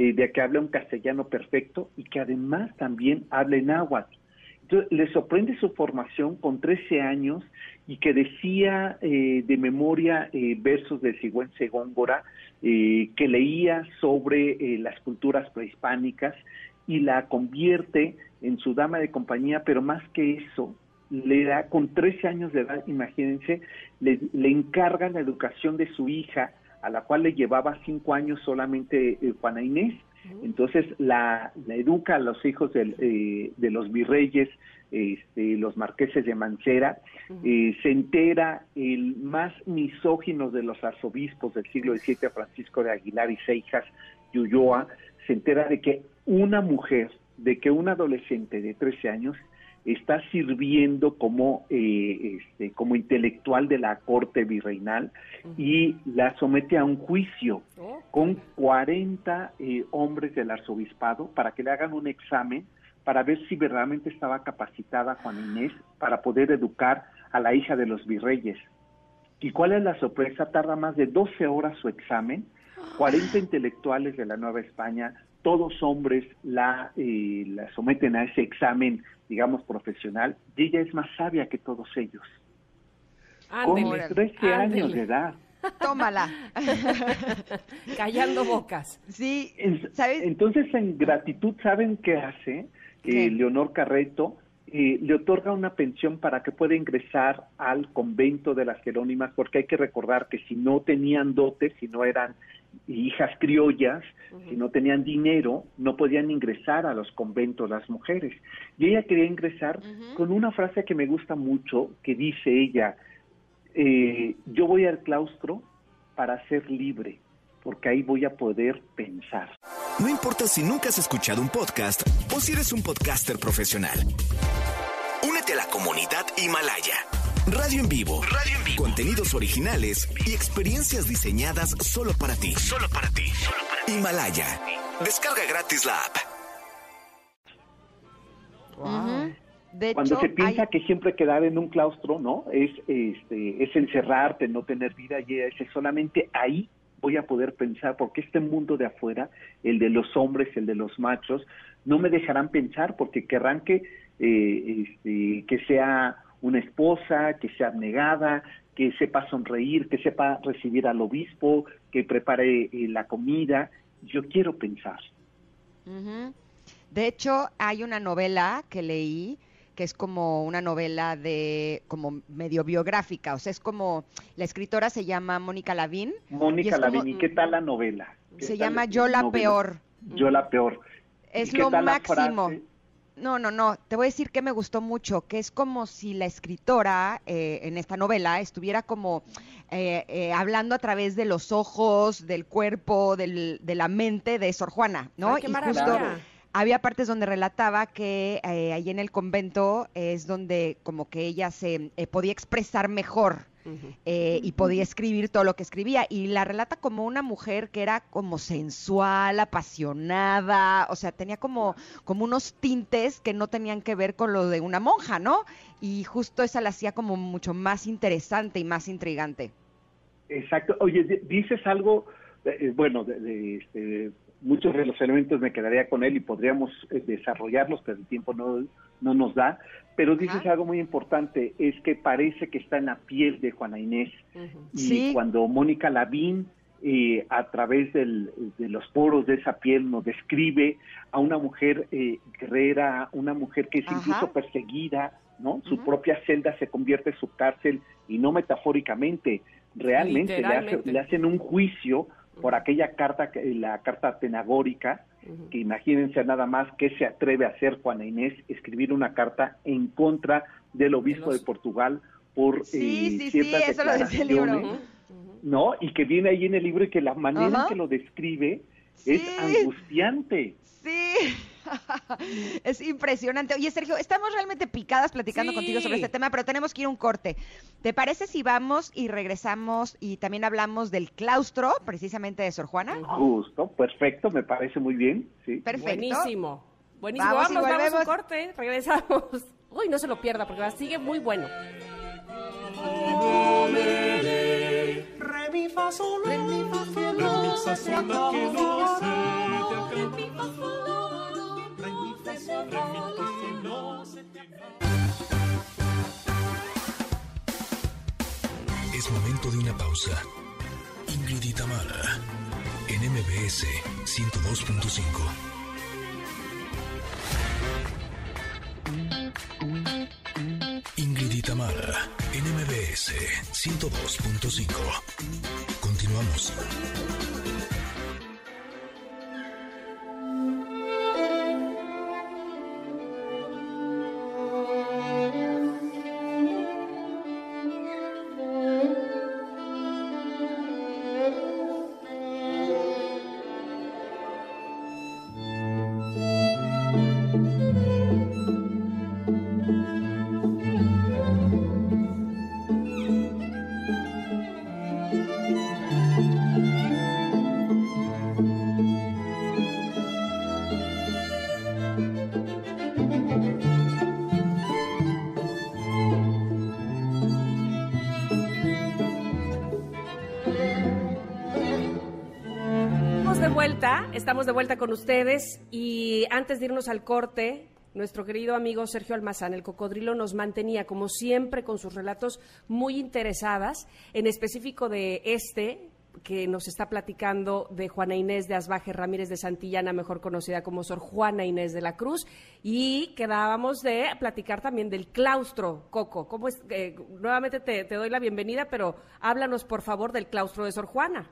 eh, de que hable un castellano perfecto y que además también hable náhuatl. Entonces, le sorprende su formación con 13 años y que decía eh, de memoria eh, versos de Sigüenza Góngora, eh, que leía sobre eh, las culturas prehispánicas y la convierte en su dama de compañía, pero más que eso, le da con 13 años de edad, imagínense, le encarga la educación de su hija, a la cual le llevaba cinco años solamente eh, Juana Inés. Entonces la, la educa a los hijos del, eh, de los virreyes, este, los marqueses de Mancera, eh, se entera el más misógino de los arzobispos del siglo XVII, Francisco de Aguilar y Seijas y Ulloa, se entera de que una mujer, de que un adolescente de 13 años está sirviendo como, eh, este, como intelectual de la corte virreinal y la somete a un juicio con 40 eh, hombres del arzobispado para que le hagan un examen para ver si verdaderamente estaba capacitada Juana Inés para poder educar a la hija de los virreyes. ¿Y cuál es la sorpresa? Tarda más de 12 horas su examen, 40 intelectuales de la Nueva España, todos hombres, la, eh, la someten a ese examen, digamos, profesional, y ella es más sabia que todos ellos. Con Ándele, 13 años de edad. Tómala. *laughs* Callando bocas. Sí. Entonces, en gratitud, ¿saben qué hace? eh, Sí. Leonor Carreto, eh, le otorga una pensión para que pueda ingresar al convento de las Jerónimas, porque hay que recordar que si no tenían dotes, si no eran hijas criollas, si no tenían dinero, no podían ingresar a los conventos las mujeres. Y ella quería ingresar con una frase que me gusta mucho, que dice ella, eh, yo voy al claustro para ser libre, porque ahí voy a poder pensar. No importa si nunca has escuchado un podcast o si eres un podcaster profesional. Únete a la comunidad Himalaya. Radio en vivo. Radio en vivo. Contenidos originales y experiencias diseñadas solo para ti. Solo para ti. Himalaya. Descarga gratis la app. De Cuando hecho, se piensa hay- que siempre quedar en un claustro, ¿no? Es, este, es encerrarte, no tener vida, y dice, solamente ahí voy a poder pensar, porque este mundo de afuera, el de los hombres, el de los machos, no me dejarán pensar porque querrán que, eh, este, que sea una esposa, que sea abnegada, que sepa sonreír, que sepa recibir al obispo, que prepare eh, la comida. Yo quiero pensar. Ujú. De hecho, hay una novela que leí que es como una novela de como medio biográfica, o sea, es como la escritora se llama Mónica Lavín. Mónica Lavín, ¿y qué tal la novela? ¿Qué Se llama la Yo la novela? peor. Yo la peor. Es ¿Y qué lo la máximo. frase? No, no, no. Te voy a decir que me gustó mucho, que es como si la escritora eh, en esta novela estuviera como eh, eh, hablando a través de los ojos, del cuerpo, del- de la mente de Sor Juana, ¿no? Ay, qué y maravilla. justo había partes donde relataba que eh, ahí en el convento es donde como que ella se eh, podía expresar mejor eh, y podía escribir todo lo que escribía y la relata como una mujer que era como sensual, apasionada, o sea, tenía como, como unos tintes que no tenían que ver con lo de una monja, ¿no? Y justo esa la hacía como mucho más interesante y más intrigante. Exacto. Oye, di- dices algo, eh, bueno, de, de, este, muchos de los elementos me quedaría con él y podríamos eh, desarrollarlos, pero el tiempo no, no nos da. Pero dices Ajá. algo muy importante, es que parece que está en la piel de Juana Inés. Y Sí. cuando Mónica Lavín, eh, a través del- de los poros de esa piel, nos describe a una mujer eh, guerrera, una mujer que es Ajá. incluso perseguida, ¿no? Su propia celda se convierte en su cárcel, y no metafóricamente, realmente le, hace- le hacen un juicio por aquella carta, que- la carta tenagórica, que imagínense nada más que se atreve a hacer Juana Inés, escribir una carta en contra del obispo de, los- Portugal por Sí, eh, sí, sí, ciertas eso lo decía el libro. ¿no? Y que viene ahí en el libro y que la manera en que lo describe es angustiante. Sí, *laughs* es impresionante. Oye, Sergio, estamos realmente picadas platicando Sí. contigo sobre este tema, pero tenemos que ir a un corte. ¿Te parece si vamos y regresamos y también hablamos del claustro, precisamente de Sor Juana? Justo, perfecto, me parece muy bien, sí. Perfecto. Buenísimo. Buenísimo. Vamos y Vamos, vamos, a un corte. Regresamos. *laughs* Uy, no se lo pierda porque sigue muy bueno. Es momento de una pausa. Ingrid y en MBS 102.5. Ingrid y Tamara, en MBS 102.5. Continuamos. Estamos de vuelta con ustedes y antes de irnos al corte, nuestro querido amigo Sergio Almazán, el cocodrilo, nos mantenía como siempre con sus relatos muy interesadas, en específico de este, que nos está platicando de Juana Inés de Asbaje Ramírez de Santillana, mejor conocida como Sor Juana Inés de la Cruz, y quedábamos de platicar también del claustro, Coco. ¿Cómo es? Eh, nuevamente te, te doy la bienvenida, pero háblanos por favor del claustro de Sor Juana.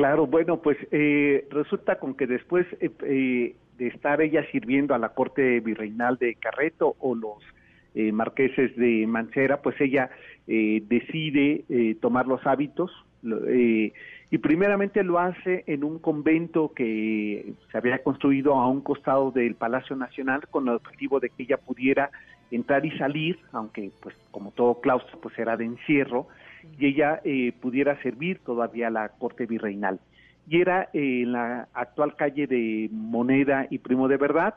Claro, bueno, pues eh, resulta con que después eh, eh, de estar ella sirviendo a la corte virreinal de Carreto o los eh, marqueses de Mancera, pues ella decide tomar los hábitos y primeramente lo hace en un convento que se había construido a un costado del Palacio Nacional con el objetivo de que ella pudiera entrar y salir, aunque pues como todo claustro pues era de encierro, y ella eh, pudiera servir todavía a la corte virreinal. Y era eh, en la actual calle de Moneda y Primo de Verdad,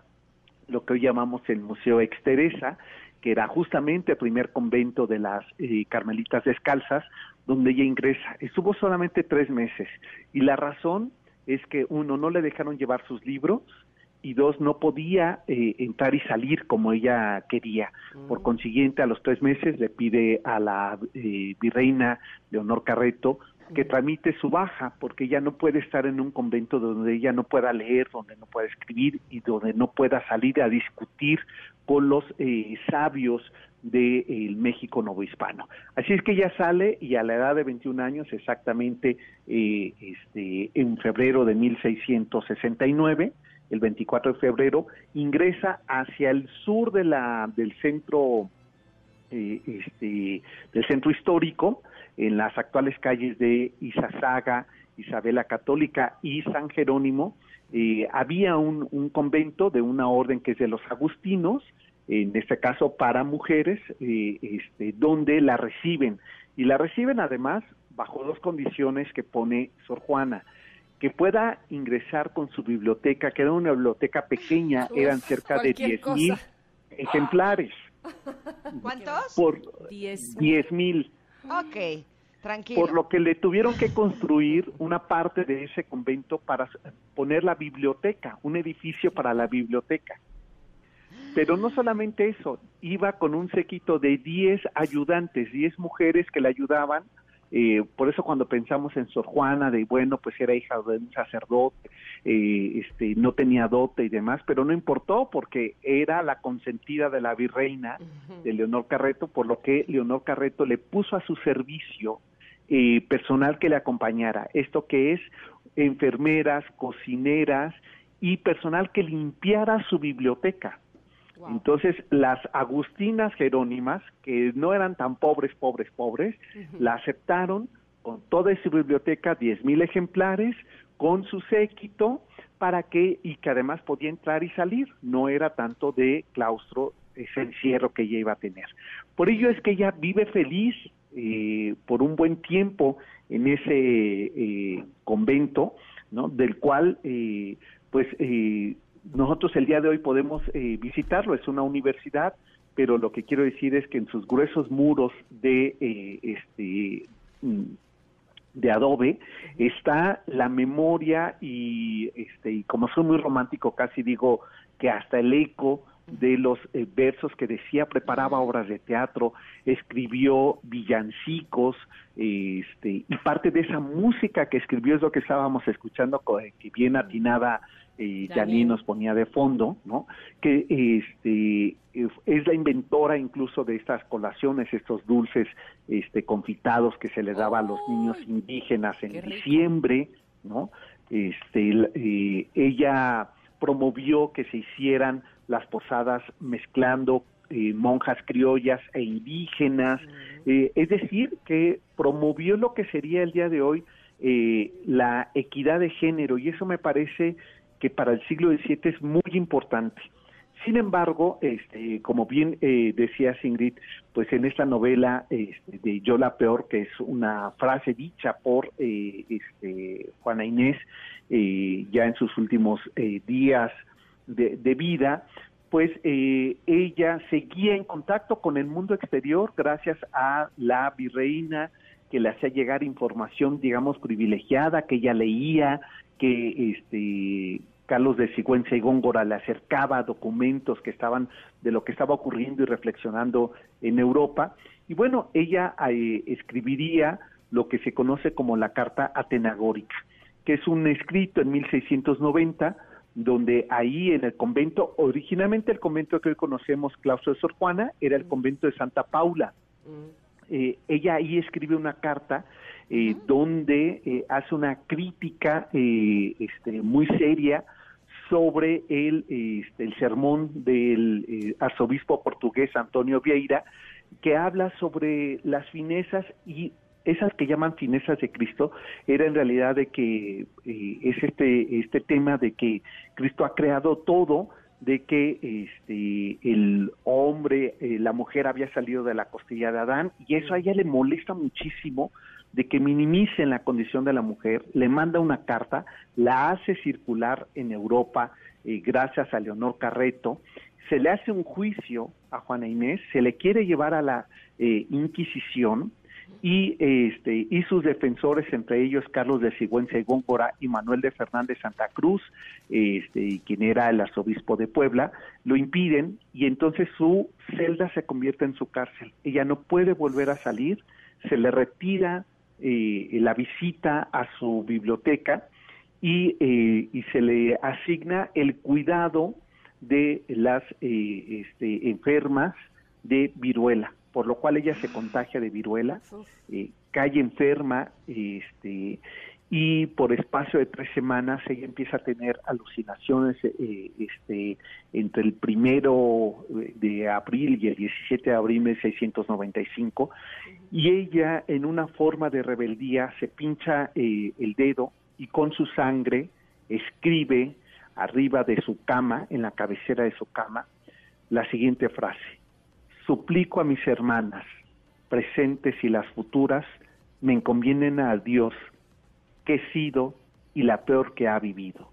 lo que hoy llamamos el Museo Exteresa, que era justamente el primer convento de las eh, Carmelitas Descalzas, donde ella ingresa. Estuvo solamente tres meses y la razón es que uno, no le dejaron llevar sus libros y dos, no podía eh, entrar y salir como ella quería. Por consiguiente, a los tres meses le pide a la eh, virreina Leonor Carreto que tramite su baja, porque ella no puede estar en un convento donde ella no pueda leer, donde no pueda escribir y donde no pueda salir a discutir con los eh, sabios del México novohispano. Así es que ella sale y a la edad de 21 años, exactamente eh, este, en febrero de 1669, el 24 de febrero, ingresa hacia el sur de la, del centro eh, este, del centro histórico, en las actuales calles de Izazaga, Isabela Católica y San Jerónimo, eh, había un, un convento de una orden que es de los agustinos, en este caso para mujeres, eh, este, donde la reciben. Y la reciben además bajo dos condiciones que pone Sor Juana que pueda ingresar con su biblioteca, que era una biblioteca pequeña, Uf, eran cerca de cualquier 10 mil ejemplares, ¿Cuántos? por Diez 10 mil. Ok, tranquilo. por lo que le tuvieron que construir una parte de ese convento para poner la biblioteca, un edificio para la biblioteca. Pero no solamente eso, iba con un séquito de 10 ayudantes, 10 mujeres que le ayudaban. Eh, por eso cuando pensamos en Sor Juana, de bueno, pues era hija de un sacerdote, eh, este, no tenía dote y demás, pero no importó porque era la consentida de la virreina de Leonor Carreto, por lo que Leonor Carreto le puso a su servicio eh, personal que le acompañara. Esto que es enfermeras, cocineras y personal que limpiara su biblioteca. Entonces, las agustinas jerónimas, que no eran tan pobres, pobres, pobres, la aceptaron con toda su biblioteca, 10.000 ejemplares, con su séquito, para que, y que además podía entrar y salir. No era tanto de claustro ese encierro que ella iba a tener. Por ello es que ella vive feliz eh, por un buen tiempo en ese eh, convento, ¿no? Del cual, eh, pues, eh, nosotros el día de hoy podemos eh, visitarlo, es una universidad, pero lo que quiero decir es que en sus gruesos muros de eh, este mm, de adobe está la memoria y este y como soy muy romántico casi digo que hasta el eco de los eh, versos que decía preparaba obras de teatro escribió villancicos este y parte de esa música que escribió es lo que estábamos escuchando co- que bien atinada eh, Janine. Nos ponía de fondo, ¿no? Que este es la inventora incluso de estas colaciones, estos dulces este confitados que se le daba a los niños indígenas en diciembre, ¿no? Este eh, ella promovió que se hicieran las posadas mezclando eh, monjas criollas e indígenas, eh, es decir, que promovió lo que sería el día de hoy eh, la equidad de género y eso me parece que para el siglo XVII es muy importante. Sin embargo, este, como bien eh, decía Ingrid, pues en esta novela este, de Yo la Peor, que es una frase dicha por eh, este, Juana Inés eh, ya en sus últimos eh, días de, vida, pues eh, ella seguía en contacto con el mundo exterior gracias a la virreina que le hacía llegar información, digamos, privilegiada, que ella leía, que este Carlos de Sigüenza y Góngora le acercaba documentos que estaban de lo que estaba ocurriendo y reflexionando en Europa. Y bueno, ella eh, escribiría lo que se conoce como la Carta Atenagórica, que es un escrito en 1690 donde ahí en el convento, originalmente el convento que hoy conocemos, claustro de Sor Juana, era el convento de Santa Paula. Eh, ella ahí escribe una carta eh, donde eh, hace una crítica eh, este, muy seria sobre el, este, el sermón del eh, arzobispo portugués Antonio Vieira, que habla sobre las finezas y esas que llaman finezas de Cristo, era en realidad de que eh, es este, este tema de que Cristo ha creado todo, de que este, el hombre, eh, la mujer había salido de la costilla de Adán, y eso a ella le molesta muchísimo de que minimicen la condición de la mujer, le manda una carta, la hace circular en Europa eh, gracias a Leonor Carreto, se le hace un juicio a Juana Inés, se le quiere llevar a la eh, Inquisición y este y sus defensores entre ellos Carlos de Sigüenza y Góngora y Manuel de Fernández Santa Cruz este quien era el arzobispo de Puebla lo impiden y entonces su celda se convierte en su cárcel. Ella no puede volver a salir se le retira eh, la visita a su biblioteca y, eh, y se le asigna el cuidado de las eh, este, enfermas de viruela, por lo cual ella se contagia de viruela, eh, cae enferma este, y por espacio de tres semanas ella empieza a tener alucinaciones eh, este, entre el primero de abril y el 17 de abril de 695 y ella en una forma de rebeldía se pincha eh, el dedo y con su sangre escribe arriba de su cama, en la cabecera de su cama, la siguiente frase. Suplico a mis hermanas, presentes y las futuras, me encomienden a Dios, que he sido y la peor que ha vivido.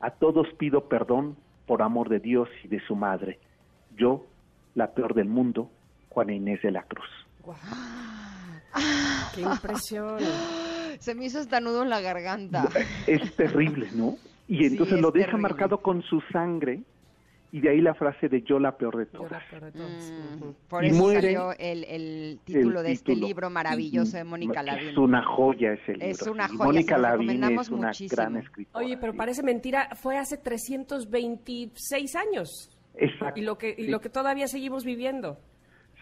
A todos pido perdón por amor de Dios y de su madre. Yo, la peor del mundo, Juana Inés de la Cruz. ¡Qué impresión! Se me hizo hasta nudo en la garganta. Es terrible, ¿no? Y entonces es lo deja terrible. marcado con su sangre y de ahí la frase de yo la peor de Yo la todas. peor de todas. Mm, Ujú. por Y eso muere salió el, el título El de este título. libro maravilloso de Mm, Mónica Lavín. Es una joya ese libro. Es una sí. joya, Mónica Lavín es una muchísimo. gran escritora. Oye, pero sí. parece mentira, fue hace 326 años. Exacto. Y lo que, y sí. lo que todavía seguimos viviendo.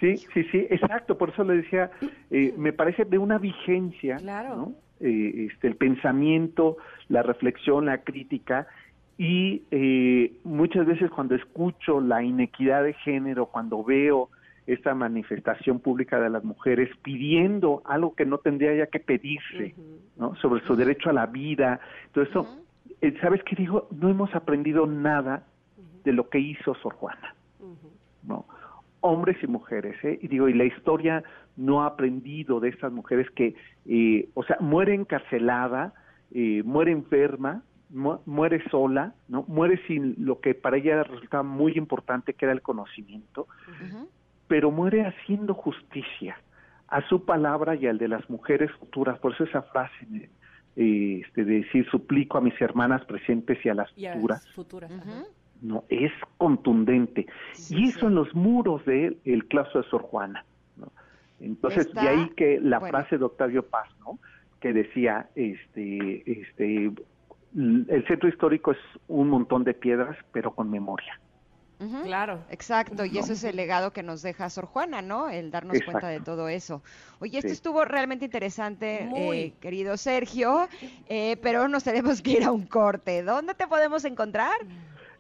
Sí, sí, sí, exacto. Por eso le decía, eh, me parece de una vigencia, Claro. ¿no? Eh, este, el pensamiento, la reflexión, la crítica. Y eh, muchas veces cuando escucho la inequidad de género, cuando veo esta manifestación pública de las mujeres pidiendo algo que no tendría ya que pedirse, ¿no? Sobre su derecho a la vida, todo eso, eh, ¿sabes qué digo? No hemos aprendido nada de lo que hizo Sor Juana, ¿no? Hombres y mujeres, ¿eh? Y digo, y la historia no ha aprendido de estas mujeres que, eh, o sea, muere encarcelada, eh, muere enferma, mu- muere sola, ¿no? Muere sin lo que para ella resultaba muy importante, que era el conocimiento, pero muere haciendo justicia a su palabra y al de las mujeres futuras. Por eso esa frase eh, este, de decir, suplico a mis hermanas presentes y a las Y a futuras, las futuras. no es contundente. Sí, y eso sí. en los muros del el claustro de Sor Juana. ¿no? Entonces, Está- de ahí que la bueno. frase de Octavio Paz, ¿no? que decía, este, este, el centro histórico es un montón de piedras, pero con memoria. Claro. Exacto, y eso es el legado que nos deja Sor Juana, ¿no? El darnos cuenta de todo eso. Oye, esto Sí. estuvo realmente interesante, eh, querido Sergio, eh, pero nos tenemos que ir a un corte. ¿Dónde te podemos encontrar?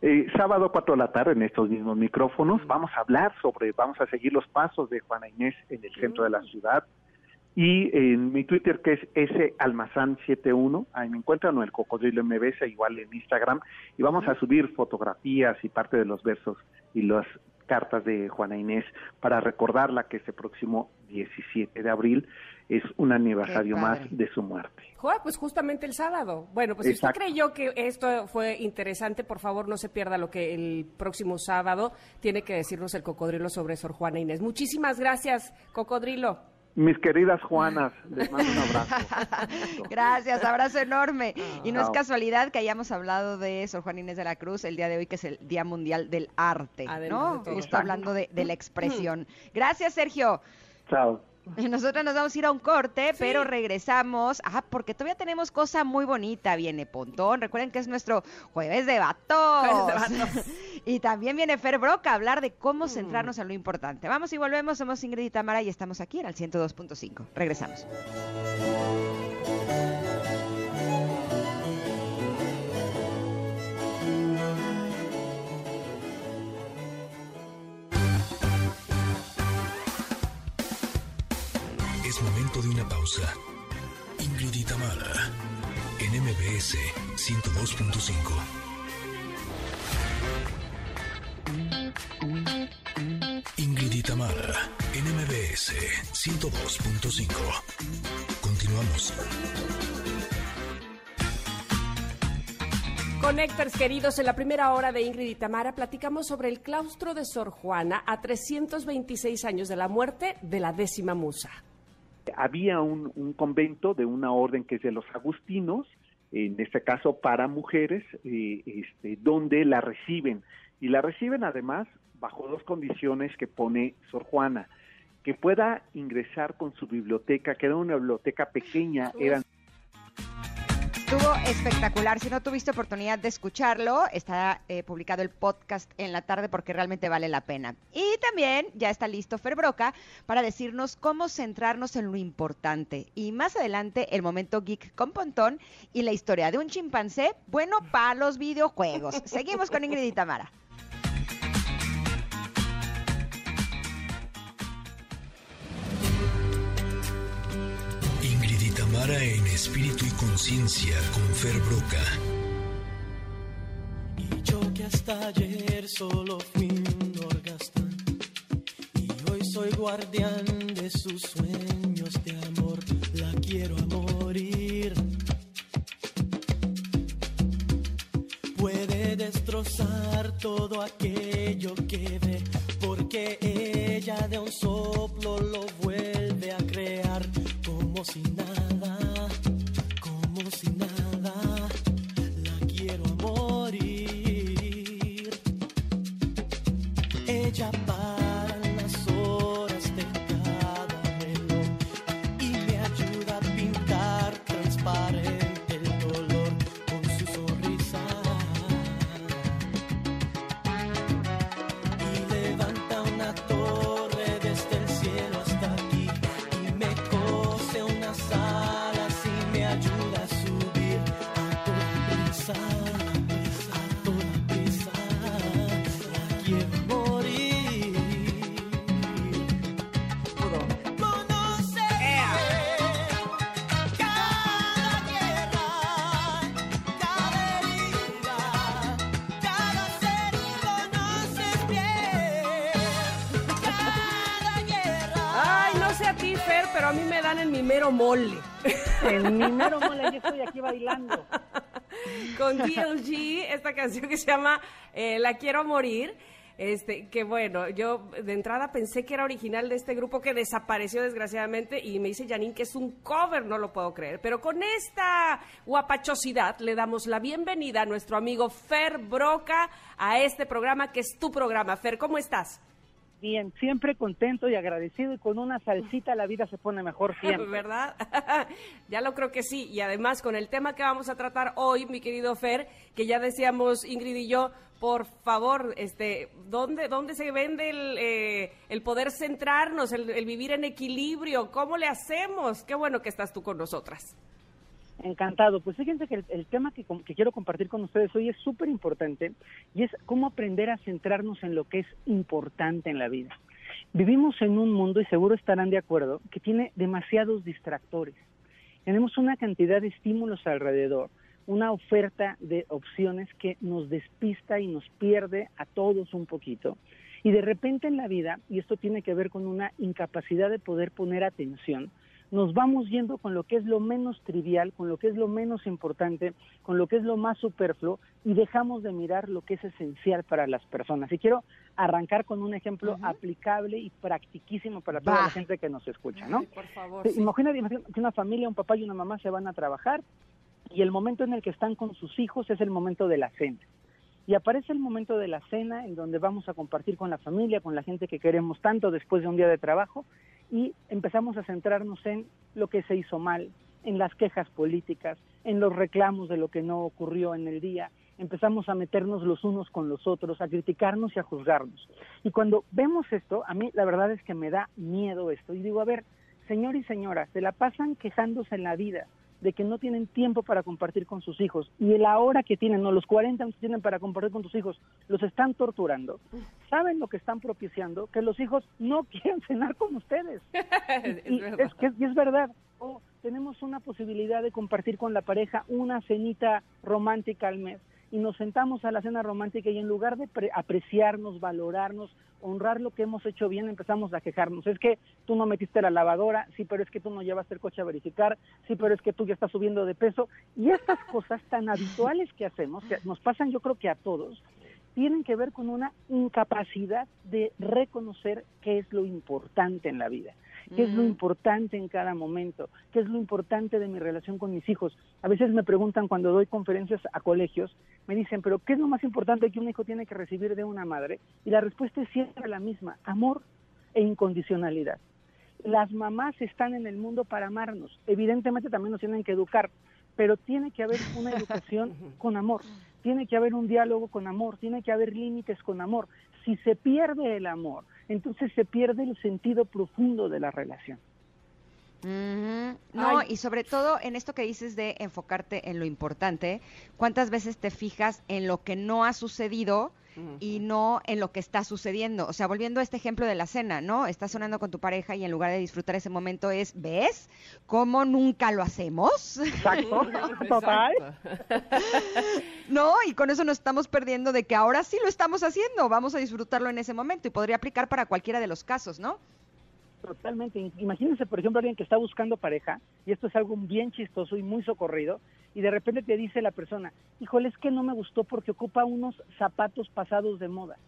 Eh, sábado 4 de la tarde en estos mismos micrófonos vamos a hablar sobre, vamos a seguir los pasos de Juana Inés en el centro de la ciudad y en mi Twitter que es salmazán71, ahí me encuentran, o el cocodrilo MBS, igual en Instagram, y vamos a subir fotografías y parte de los versos y las cartas de Juana Inés para recordarla que este próximo 17 de abril es un aniversario más de su muerte. Joder, pues justamente el sábado. Bueno, pues si usted Exacto. creyó que esto fue interesante, por favor no se pierda lo que el próximo sábado tiene que decirnos el cocodrilo sobre Sor Juana Inés. Muchísimas gracias, cocodrilo. Mis queridas Juanas, les mando un abrazo. *laughs* Gracias, abrazo enorme. Y no es casualidad que hayamos hablado de Sor Juana Inés de la Cruz el día de hoy, que es el Día Mundial del Arte, Además ¿no? de. Justo hablando de, de la expresión. Gracias, Sergio. Chao. *laughs* Nosotros nos vamos a ir a un corte, Sí. pero regresamos. Ah, porque todavía tenemos cosa muy bonita. Viene Pontón. Recuerden que es nuestro jueves de vatos. Jueves de vatos. *laughs* y también viene Fer Broca a hablar de cómo Mm. centrarnos en lo importante. Vamos y volvemos. Somos Ingrid y Tamara y estamos aquí en el 102.5. Regresamos. De una pausa. Ingrid y Tamara, en MBS 102.5. Ingrid y Tamara, en MBS 102.5. Continuamos. Connectors queridos, en la primera hora de Ingrid y Tamara platicamos sobre el claustro de Sor Juana a 326 años de la muerte de la décima musa. Había un, un convento de una orden que es de los agustinos, en este caso para mujeres, eh, este, donde la reciben. Y la reciben además bajo dos condiciones que pone Sor Juana, que pueda ingresar con su biblioteca, que era una biblioteca pequeña, eran Estuvo espectacular. Si no tuviste oportunidad de escucharlo, está eh, publicado el podcast en la tarde porque realmente vale la pena. Y también ya está listo Fer Broca para decirnos cómo centrarnos en lo importante. Y más adelante, el momento geek con Pontón y la historia de un chimpancé bueno para los videojuegos. Seguimos con Ingrid y Tamara. Tamara en espíritu y conciencia con Fer Broca. Y yo que hasta ayer solo fui un orgastán Y hoy soy guardián de sus sueños de amor La quiero a morir Puede destrozar todo aquello que ve Porque ella de un soplo lo vuelve a crear Como si nada, dan en mi mero mole. En mi mero mole, yo estoy aquí bailando. Con DLG, esta canción que se llama eh, La Quiero Morir. Este, que bueno, yo de entrada pensé que era original de este grupo que desapareció desgraciadamente y me dice Janine que es un cover, no lo puedo creer. Pero con esta guapachosidad le damos la bienvenida a nuestro amigo Fer Broca a este programa que es tu programa. Fer, ¿cómo estás? Bien, siempre contento y agradecido y con una salsita la vida se pone mejor *laughs* siempre. ¿Verdad? *laughs* ya lo creo que sí. Y además con el tema que vamos a tratar hoy, mi querido Fer, que ya decíamos Ingrid y yo, por favor, este, ¿dónde, dónde se vende el, eh, el poder centrarnos, el, el vivir en equilibrio? ¿Cómo le hacemos? Qué bueno que estás tú con nosotras. Encantado. Pues fíjense que el, tema que, que quiero compartir con ustedes hoy es súper importante y es cómo aprender a centrarnos en lo que es importante en la vida. Vivimos en un mundo, y seguro estarán de acuerdo, que tiene demasiados distractores. Tenemos una cantidad de estímulos alrededor, una oferta de opciones que nos despista y nos pierde a todos un poquito. Y de repente en la vida, y esto tiene que ver con una incapacidad de poder poner atención, nos vamos yendo con lo que es lo menos trivial, con lo que es lo menos importante, con lo que es lo más superfluo y dejamos de mirar lo que es esencial para las personas. Y quiero arrancar con un ejemplo aplicable y practiquísimo para toda la gente que nos escucha, ¿no? Por favor. Sí, sí. Imagina, imagina que una familia, un papá y una mamá se van a trabajar y el momento en el que están con sus hijos es el momento de la cena. Y aparece el momento de la cena en donde vamos a compartir con la familia, con la gente que queremos tanto después de un día de trabajo y empezamos a centrarnos en lo que se hizo mal, en las quejas políticas, en los reclamos de lo que no ocurrió en el día. Empezamos a meternos los unos con los otros, a criticarnos y a juzgarnos. Y cuando vemos esto, a mí la verdad es que me da miedo esto. Y digo, a ver, señor y señora, se la pasan quejándose en la vida de que no tienen tiempo para compartir con sus hijos y la hora que tienen, o los 40 años que tienen para compartir con tus hijos, los están torturando. ¿Saben lo que están propiciando? Que los hijos no *laughs* quieren cenar con ustedes. *laughs* Es y, es que y es verdad. O tenemos una posibilidad de compartir con la pareja una cenita romántica al mes y nos sentamos a la cena romántica y en lugar de pre- apreciarnos, valorarnos, honrar lo que hemos hecho bien, empezamos a quejarnos. Es que tú no metiste la lavadora, sí, pero es que tú no llevaste el coche a verificar, sí, pero es que tú ya estás subiendo de peso. Y estas cosas tan habituales que hacemos, que nos pasan yo creo que a todos, tienen que ver con una incapacidad de reconocer qué es lo importante en la vida, qué es lo importante en cada momento, qué es lo importante de mi relación con mis hijos. A veces me preguntan cuando doy conferencias a colegios, me dicen, pero ¿qué es lo más importante que un hijo tiene que recibir de una madre? Y la respuesta es siempre la misma, amor e incondicionalidad. Las mamás están en el mundo para amarnos, evidentemente también nos tienen que educar, pero tiene que haber una *laughs* educación con amor, tiene que haber un diálogo con amor, tiene que haber límites con amor. Si se pierde el amor, entonces se pierde el sentido profundo de la relación. No, Ay. y sobre todo en esto que dices de enfocarte en lo importante, ¿cuántas veces te fijas en lo que no ha sucedido y no en lo que está sucediendo? O sea, volviendo a este ejemplo de la cena, ¿no? Estás sonando con tu pareja y en lugar de disfrutar ese momento es, ¿ves? ¿Cómo nunca lo hacemos? Exacto, *laughs* total. *laughs* No, y con eso nos estamos perdiendo de que ahora sí lo estamos haciendo, vamos a disfrutarlo en ese momento y podría aplicar para cualquiera de los casos, ¿no? Totalmente. Imagínense, por ejemplo, alguien que está buscando pareja, y esto es algo bien chistoso y muy socorrido, y de repente te dice la persona, híjole, es que no me gustó porque ocupa unos zapatos pasados de moda.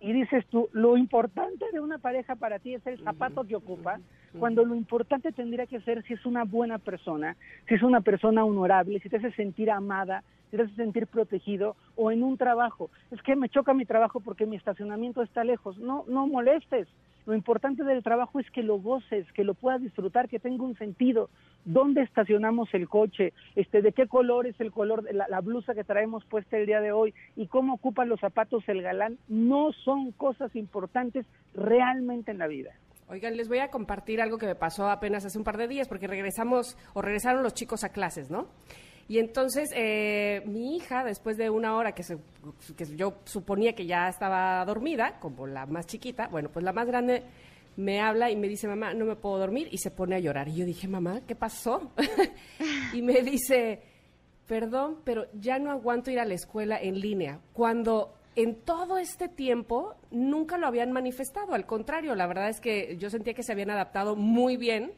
Y dices tú, lo importante de una pareja para ti es el zapato que ocupa, cuando lo importante tendría que ser si es una buena persona, si es una persona honorable, si te hace sentir amada, si te hace sentir protegido, o en un trabajo. Es que me choca mi trabajo porque mi estacionamiento está lejos. No, no molestes. Lo importante del trabajo es que lo goces, que lo puedas disfrutar, que tenga un sentido. ¿Dónde estacionamos el coche? Este, ¿De qué color es el color de la, la blusa que traemos puesta el día de hoy? ¿Y cómo ocupan los zapatos el galán? No son cosas importantes realmente en la vida. Oigan, les voy a compartir algo que me pasó apenas hace un par de días, porque regresamos, o regresaron los chicos a clases, ¿no? Y entonces, eh, mi hija, después de una hora que, yo suponía que ya estaba dormida, como la más chiquita, bueno, pues la más grande me habla y me dice, mamá, no me puedo dormir, y se pone a llorar. Y yo dije, mamá, ¿qué pasó? *laughs* y me dice, perdón, pero ya no aguanto ir a la escuela en línea. Cuando en todo este tiempo nunca lo habían manifestado, al contrario, la verdad es que yo sentía que se habían adaptado muy bien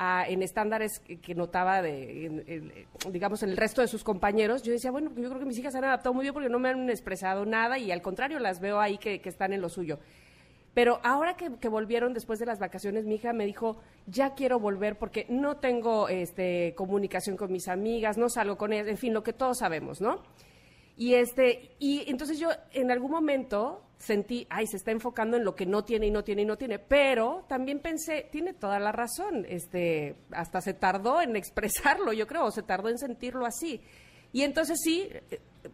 a- en estándares que, notaba de, en- digamos, en el resto de sus compañeros. Yo decía, bueno, yo creo que mis hijas han adaptado muy bien porque no me han expresado nada y al contrario las veo ahí que, que están en lo suyo. Pero ahora que, que volvieron después de las vacaciones, mi hija me dijo, ya quiero volver porque no tengo este, comunicación con mis amigas, no salgo con ellas, en fin, lo que todos sabemos, ¿no? Y este, y entonces yo en algún momento sentí, ay, se está enfocando en lo que no tiene y no tiene y no tiene, pero también pensé, tiene toda la razón, este, hasta se tardó en expresarlo, yo creo, o se tardó en sentirlo así. Y entonces sí,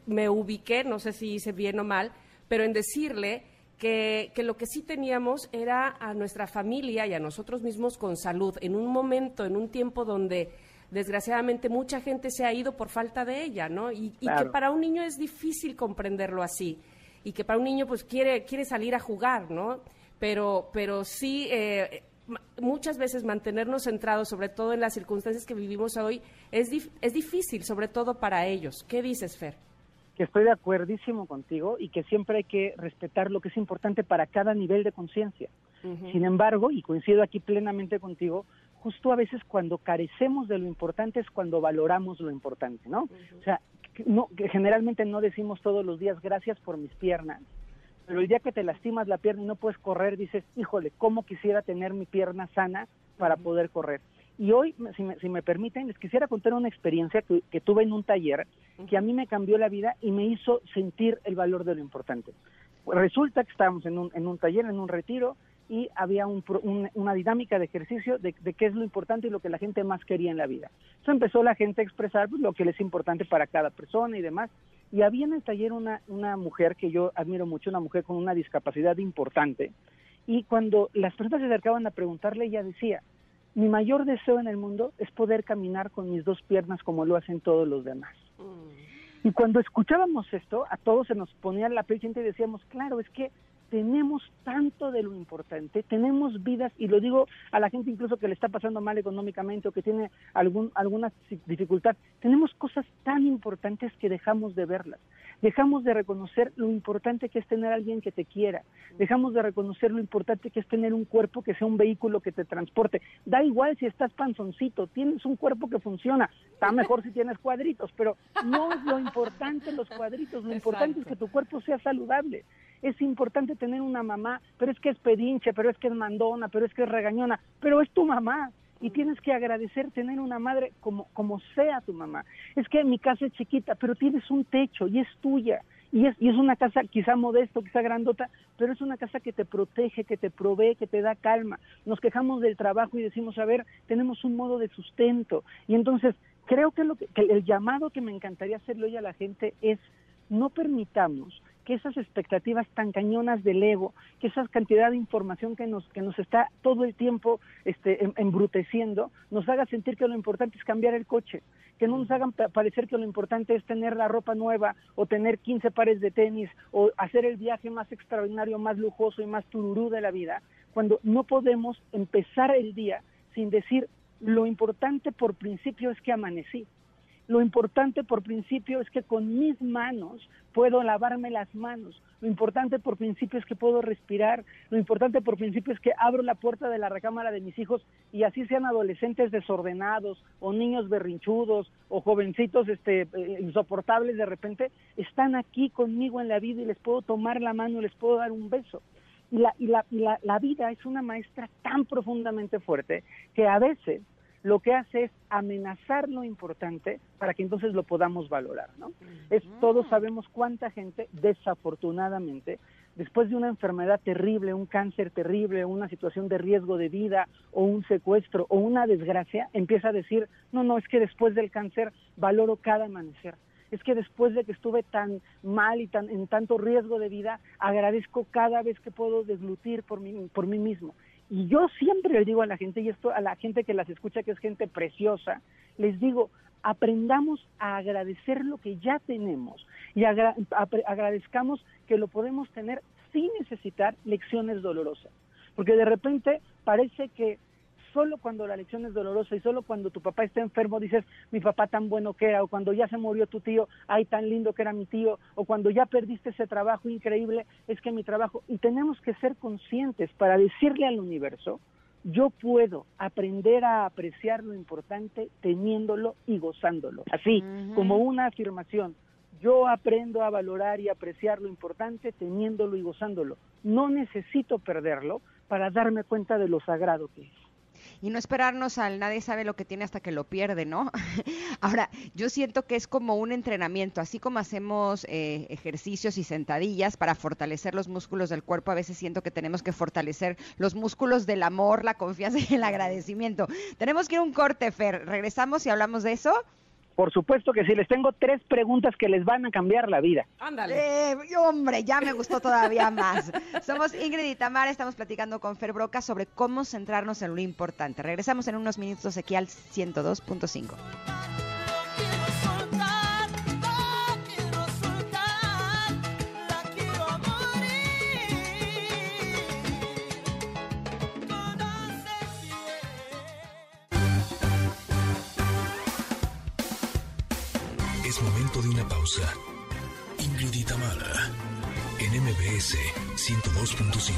me ubiqué, no sé si hice bien o mal, pero en decirle que, que lo que sí teníamos era a nuestra familia y a nosotros mismos con salud, en un momento, en un tiempo donde desgraciadamente mucha gente se ha ido por falta de ella, ¿no? Y, y que para un niño es difícil comprenderlo así y que para un niño pues quiere quiere salir a jugar, ¿no? Pero pero sí eh, muchas veces mantenernos centrados, sobre todo en las circunstancias que vivimos hoy, es dif- es difícil, sobre todo para ellos. ¿Qué dices, Fer? que estoy de acuerdísimo contigo y que siempre hay que respetar lo que es importante para cada nivel de conciencia. Sin embargo, y coincido aquí plenamente contigo, justo a veces cuando carecemos de lo importante es cuando valoramos lo importante, ¿no? O sea, no, que generalmente no decimos todos los días gracias por mis piernas, pero el día que te lastimas la pierna y no puedes correr, dices, híjole, ¿cómo quisiera tener mi pierna sana para poder correr? Y hoy, si me, si me permiten, les quisiera contar una experiencia que, que tuve en un taller que a mí me cambió la vida y me hizo sentir el valor de lo importante. Resulta que estábamos en un, en un taller, en un retiro, y había un pro- un- una dinámica de ejercicio de, de qué es lo importante y lo que la gente más quería en la vida. Entonces empezó la gente a expresar pues, lo que les es importante para cada persona y demás. Y había en el taller una, una mujer que yo admiro mucho, una mujer con una discapacidad importante. Y cuando las personas se acercaban a preguntarle, ella decía, mi mayor deseo en el mundo es poder caminar con mis dos piernas como lo hacen todos los demás. Y cuando escuchábamos esto, a todos se nos ponía la piel y decíamos, claro, es que tenemos tanto de lo importante, tenemos vidas, y lo digo a la gente incluso que le está pasando mal económicamente o que tiene algún, alguna dificultad, tenemos cosas tan importantes que dejamos de verlas, dejamos de reconocer lo importante que es tener a alguien que te quiera, dejamos de reconocer lo importante que es tener un cuerpo que sea un vehículo que te transporte, da igual si estás panzoncito, tienes un cuerpo que funciona, está mejor si tienes cuadritos, pero no es lo importante los cuadritos, lo importante es que tu cuerpo sea saludable. Es importante tener una mamá, pero es que es pedinche, pero es que es mandona, pero es que es regañona, pero es tu mamá. Y tienes que agradecer tener una madre como, como sea tu mamá. Es que mi casa es chiquita, pero tienes un techo y es tuya. Y es, y es una casa quizá modesto, quizá grandota, pero es una casa que te protege, que te provee, que te da calma. Nos quejamos del trabajo y decimos, a ver, tenemos un modo de sustento. Y entonces, creo que, lo que, que el llamado que me encantaría hacerle hoy a la gente es no permitamos que esas expectativas tan cañonas del ego, que esa cantidad de información que nos, que nos está todo el tiempo este, em- embruteciendo, nos haga sentir que lo importante es cambiar el coche, que no nos hagan pa- parecer que lo importante es tener la ropa nueva o tener 15 pares de tenis o hacer el viaje más extraordinario, más lujoso y más tururú de la vida, cuando no podemos empezar el día sin decir lo importante por principio es que amanecí. Lo importante por principio es que con mis manos puedo lavarme las manos. Lo importante por principio es que puedo respirar. Lo importante por principio es que abro la puerta de la recámara de mis hijos y así sean adolescentes desordenados o niños berrinchudos o jovencitos este, eh, insoportables de repente, están aquí conmigo en la vida y les puedo tomar la mano les puedo dar un beso. Y la, y la, y la, la vida es una maestra tan profundamente fuerte que a veces lo que hace es amenazar lo importante para que entonces lo podamos valorar, ¿no? Es, todos sabemos cuánta gente, desafortunadamente, después de una enfermedad terrible, un cáncer terrible, una situación de riesgo de vida o un secuestro o una desgracia, empieza a decir, no, no, es que después del cáncer valoro cada amanecer. Es que después de que estuve tan mal y tan en tanto riesgo de vida, agradezco cada vez que puedo deslutir por mí, por mí mismo. Y yo siempre le digo a la gente, y esto a la gente que las escucha, que es gente preciosa, les digo, aprendamos a agradecer lo que ya tenemos y agra- agradezcamos que lo podemos tener sin necesitar lecciones dolorosas. Porque de repente parece que solo cuando la lección es dolorosa y solo cuando tu papá está enfermo dices, mi papá tan bueno que era, o cuando ya se murió tu tío, ay, tan lindo que era mi tío, o cuando ya perdiste ese trabajo increíble, es que mi trabajo, y tenemos que ser conscientes para decirle al universo, yo puedo aprender a apreciar lo importante teniéndolo y gozándolo, así como una afirmación. Yo aprendo a valorar y apreciar lo importante teniéndolo y gozándolo. No necesito perderlo para darme cuenta de lo sagrado que es. Y no esperarnos al nadie sabe lo que tiene hasta que lo pierde, ¿no? *laughs* Ahora, yo siento que es como un entrenamiento, así como hacemos eh, ejercicios y sentadillas para fortalecer los músculos del cuerpo, a veces siento que tenemos que fortalecer los músculos del amor, la confianza y el agradecimiento. Tenemos que ir a un corte, Fer. ¿Regresamos y hablamos de eso? Por supuesto que sí, les tengo tres preguntas que les van a cambiar la vida. Ándale. Eh, hombre, ya me gustó todavía más. Somos Ingrid y Tamara, estamos platicando con Fer Broca sobre cómo centrarnos en lo importante. Regresamos en unos minutos aquí al 102.5. pausa. Ingrid Tamara, en MBS 102.5.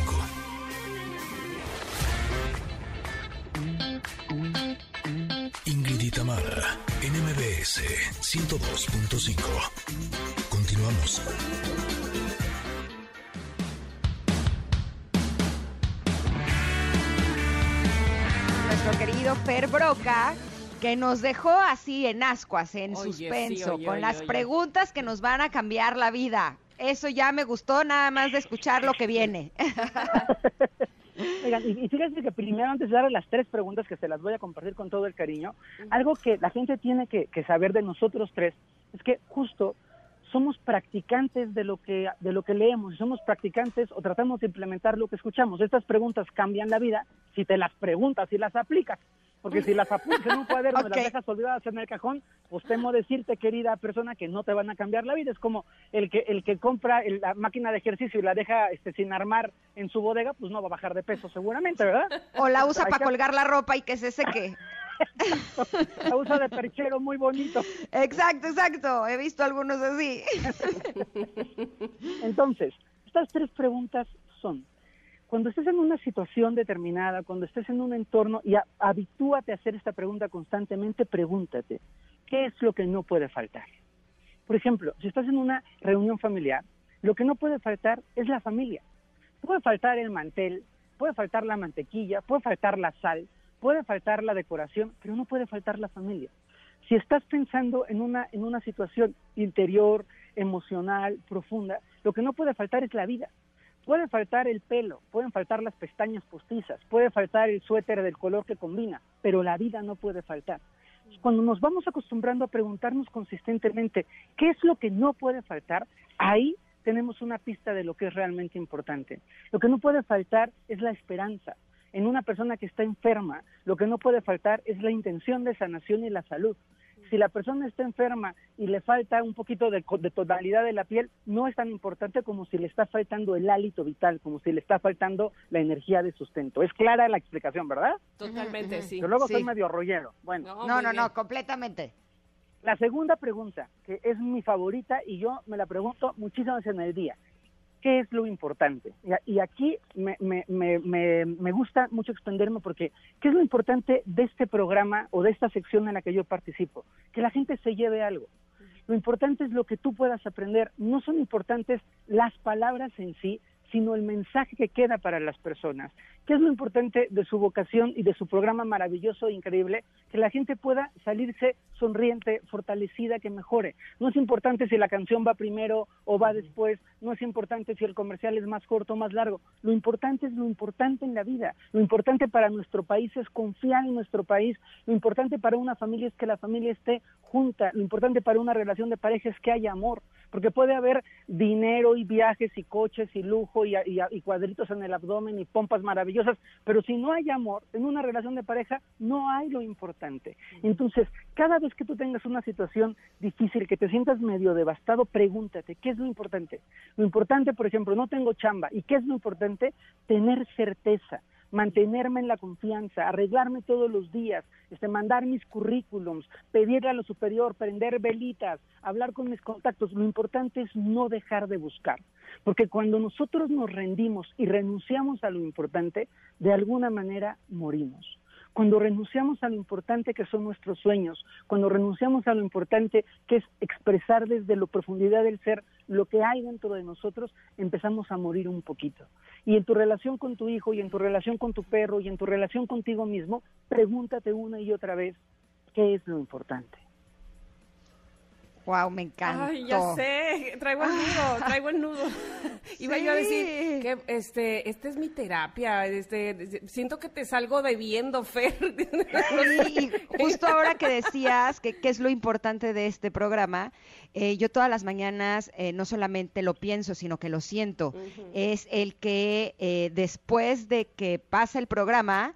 Ingrid y Tamara, en MBS 102.5. Continuamos. Nuestro querido Fer Broca, que nos dejó así en ascuas, en Oye, sí, suspenso, oye, con oye, las oye. preguntas que nos van a cambiar la vida. Eso ya me gustó nada más de escuchar lo que viene. Oigan, y, y fíjense que primero, antes de dar las tres preguntas que se las voy a compartir con todo el cariño, algo que la gente tiene que, que saber de nosotros tres es que justo somos practicantes de lo que de lo que leemos, y somos practicantes o tratamos de implementar lo que escuchamos. Estas preguntas cambian la vida si te las preguntas y las aplicas. Porque si las apuntas en un *laughs* cuaderno y Ok. las dejas olvidadas en el cajón, pues temo decirte, querida persona, que no te van a cambiar la vida. Es como el que el que compra el- la máquina de ejercicio y la deja este, sin armar en su bodega, pues no va a bajar de peso seguramente, ¿verdad? O la usa para que- colgar la ropa y que se seque. La usa de perchero muy bonito. Exacto, exacto. He visto algunos así. *laughs* Entonces, estas tres preguntas son, cuando estés en una situación determinada, cuando estés en un entorno, y a- habitúate a hacer esta pregunta constantemente, pregúntate, ¿qué es lo que no puede faltar? Por ejemplo, si estás en una reunión familiar, lo que no puede faltar es la familia. Puede faltar el mantel, puede faltar la mantequilla, puede faltar la sal, puede faltar la decoración, pero no puede faltar la familia. Si estás pensando en una, en una situación interior, emocional, profunda, lo que no puede faltar es la vida. Puede faltar el pelo, pueden faltar las pestañas postizas, puede faltar el suéter del color que combina, pero la vida no puede faltar. Cuando nos vamos acostumbrando a preguntarnos consistentemente qué es lo que no puede faltar, ahí tenemos una pista de lo que es realmente importante. Lo que no puede faltar es la esperanza. En una persona que está enferma, lo que no puede faltar es la intención de sanación y la salud. Si la persona está enferma y le falta un poquito de, co- de tonalidad de la piel, no es tan importante como si le está faltando el hálito vital, como si le está faltando la energía de sustento. Es clara la explicación, ¿verdad? Totalmente, sí. Yo luego Sí. soy medio rollero. Bueno, No, No, no, no, completamente. la segunda pregunta, que es mi favorita y yo me la pregunto muchísimas veces en el día. ¿Qué es lo importante? Y, aquí me, me, me, me gusta mucho extenderme porque ¿qué es lo importante de este programa o de esta sección en la que yo participo? Que la gente se lleve algo. Lo importante es lo que tú puedas aprender. No son importantes las palabras en sí, sino el mensaje que queda para las personas. ¿Qué es lo importante de su vocación y de su programa maravilloso e increíble? Que la gente pueda salirse sonriente, fortalecida, que mejore. No es importante si la canción va primero o va después, no es importante si el comercial es más corto o más largo. Lo importante es lo importante en la vida. Lo importante para nuestro país es confiar en nuestro país. Lo importante para una familia es que la familia esté junta. Lo importante para una relación de pareja es que haya amor. Porque puede haber dinero y viajes y coches y lujo y, y- y cuadritos en el abdomen y pompas maravillosas, pero si no hay amor en una relación de pareja, no hay lo importante. Entonces, cada vez que tú tengas una situación difícil, que te sientas medio devastado, pregúntate, ¿qué es lo importante? Lo importante, por ejemplo, no tengo chamba. ¿Y qué es lo importante? Tener certeza mantenerme en la confianza, arreglarme todos los días, este, mandar mis currículums, pedirle a lo superior, prender velitas, hablar con mis contactos. Lo importante es no dejar de buscar, porque cuando nosotros nos rendimos y renunciamos a lo importante, de alguna manera morimos. Cuando renunciamos a lo importante que son nuestros sueños, cuando renunciamos a lo importante que es expresar desde la profundidad del ser lo que hay dentro de nosotros, empezamos a morir un poquito. Y en tu relación con tu hijo, y en tu relación con tu perro, y en tu relación contigo mismo, pregúntate una y otra vez, ¿qué es lo importante? Wow, me encanta. Ay, ya sé, traigo el nudo, traigo el nudo. *laughs* Iba yo a decir Sí. que este, esta es mi terapia, este, siento que te salgo bebiendo, Fer. *laughs* Sí, y justo ahora que decías que qué es lo importante de este programa, eh, yo todas las mañanas eh, no solamente lo pienso, sino que lo siento. Es el que eh, después de que pasa el programa,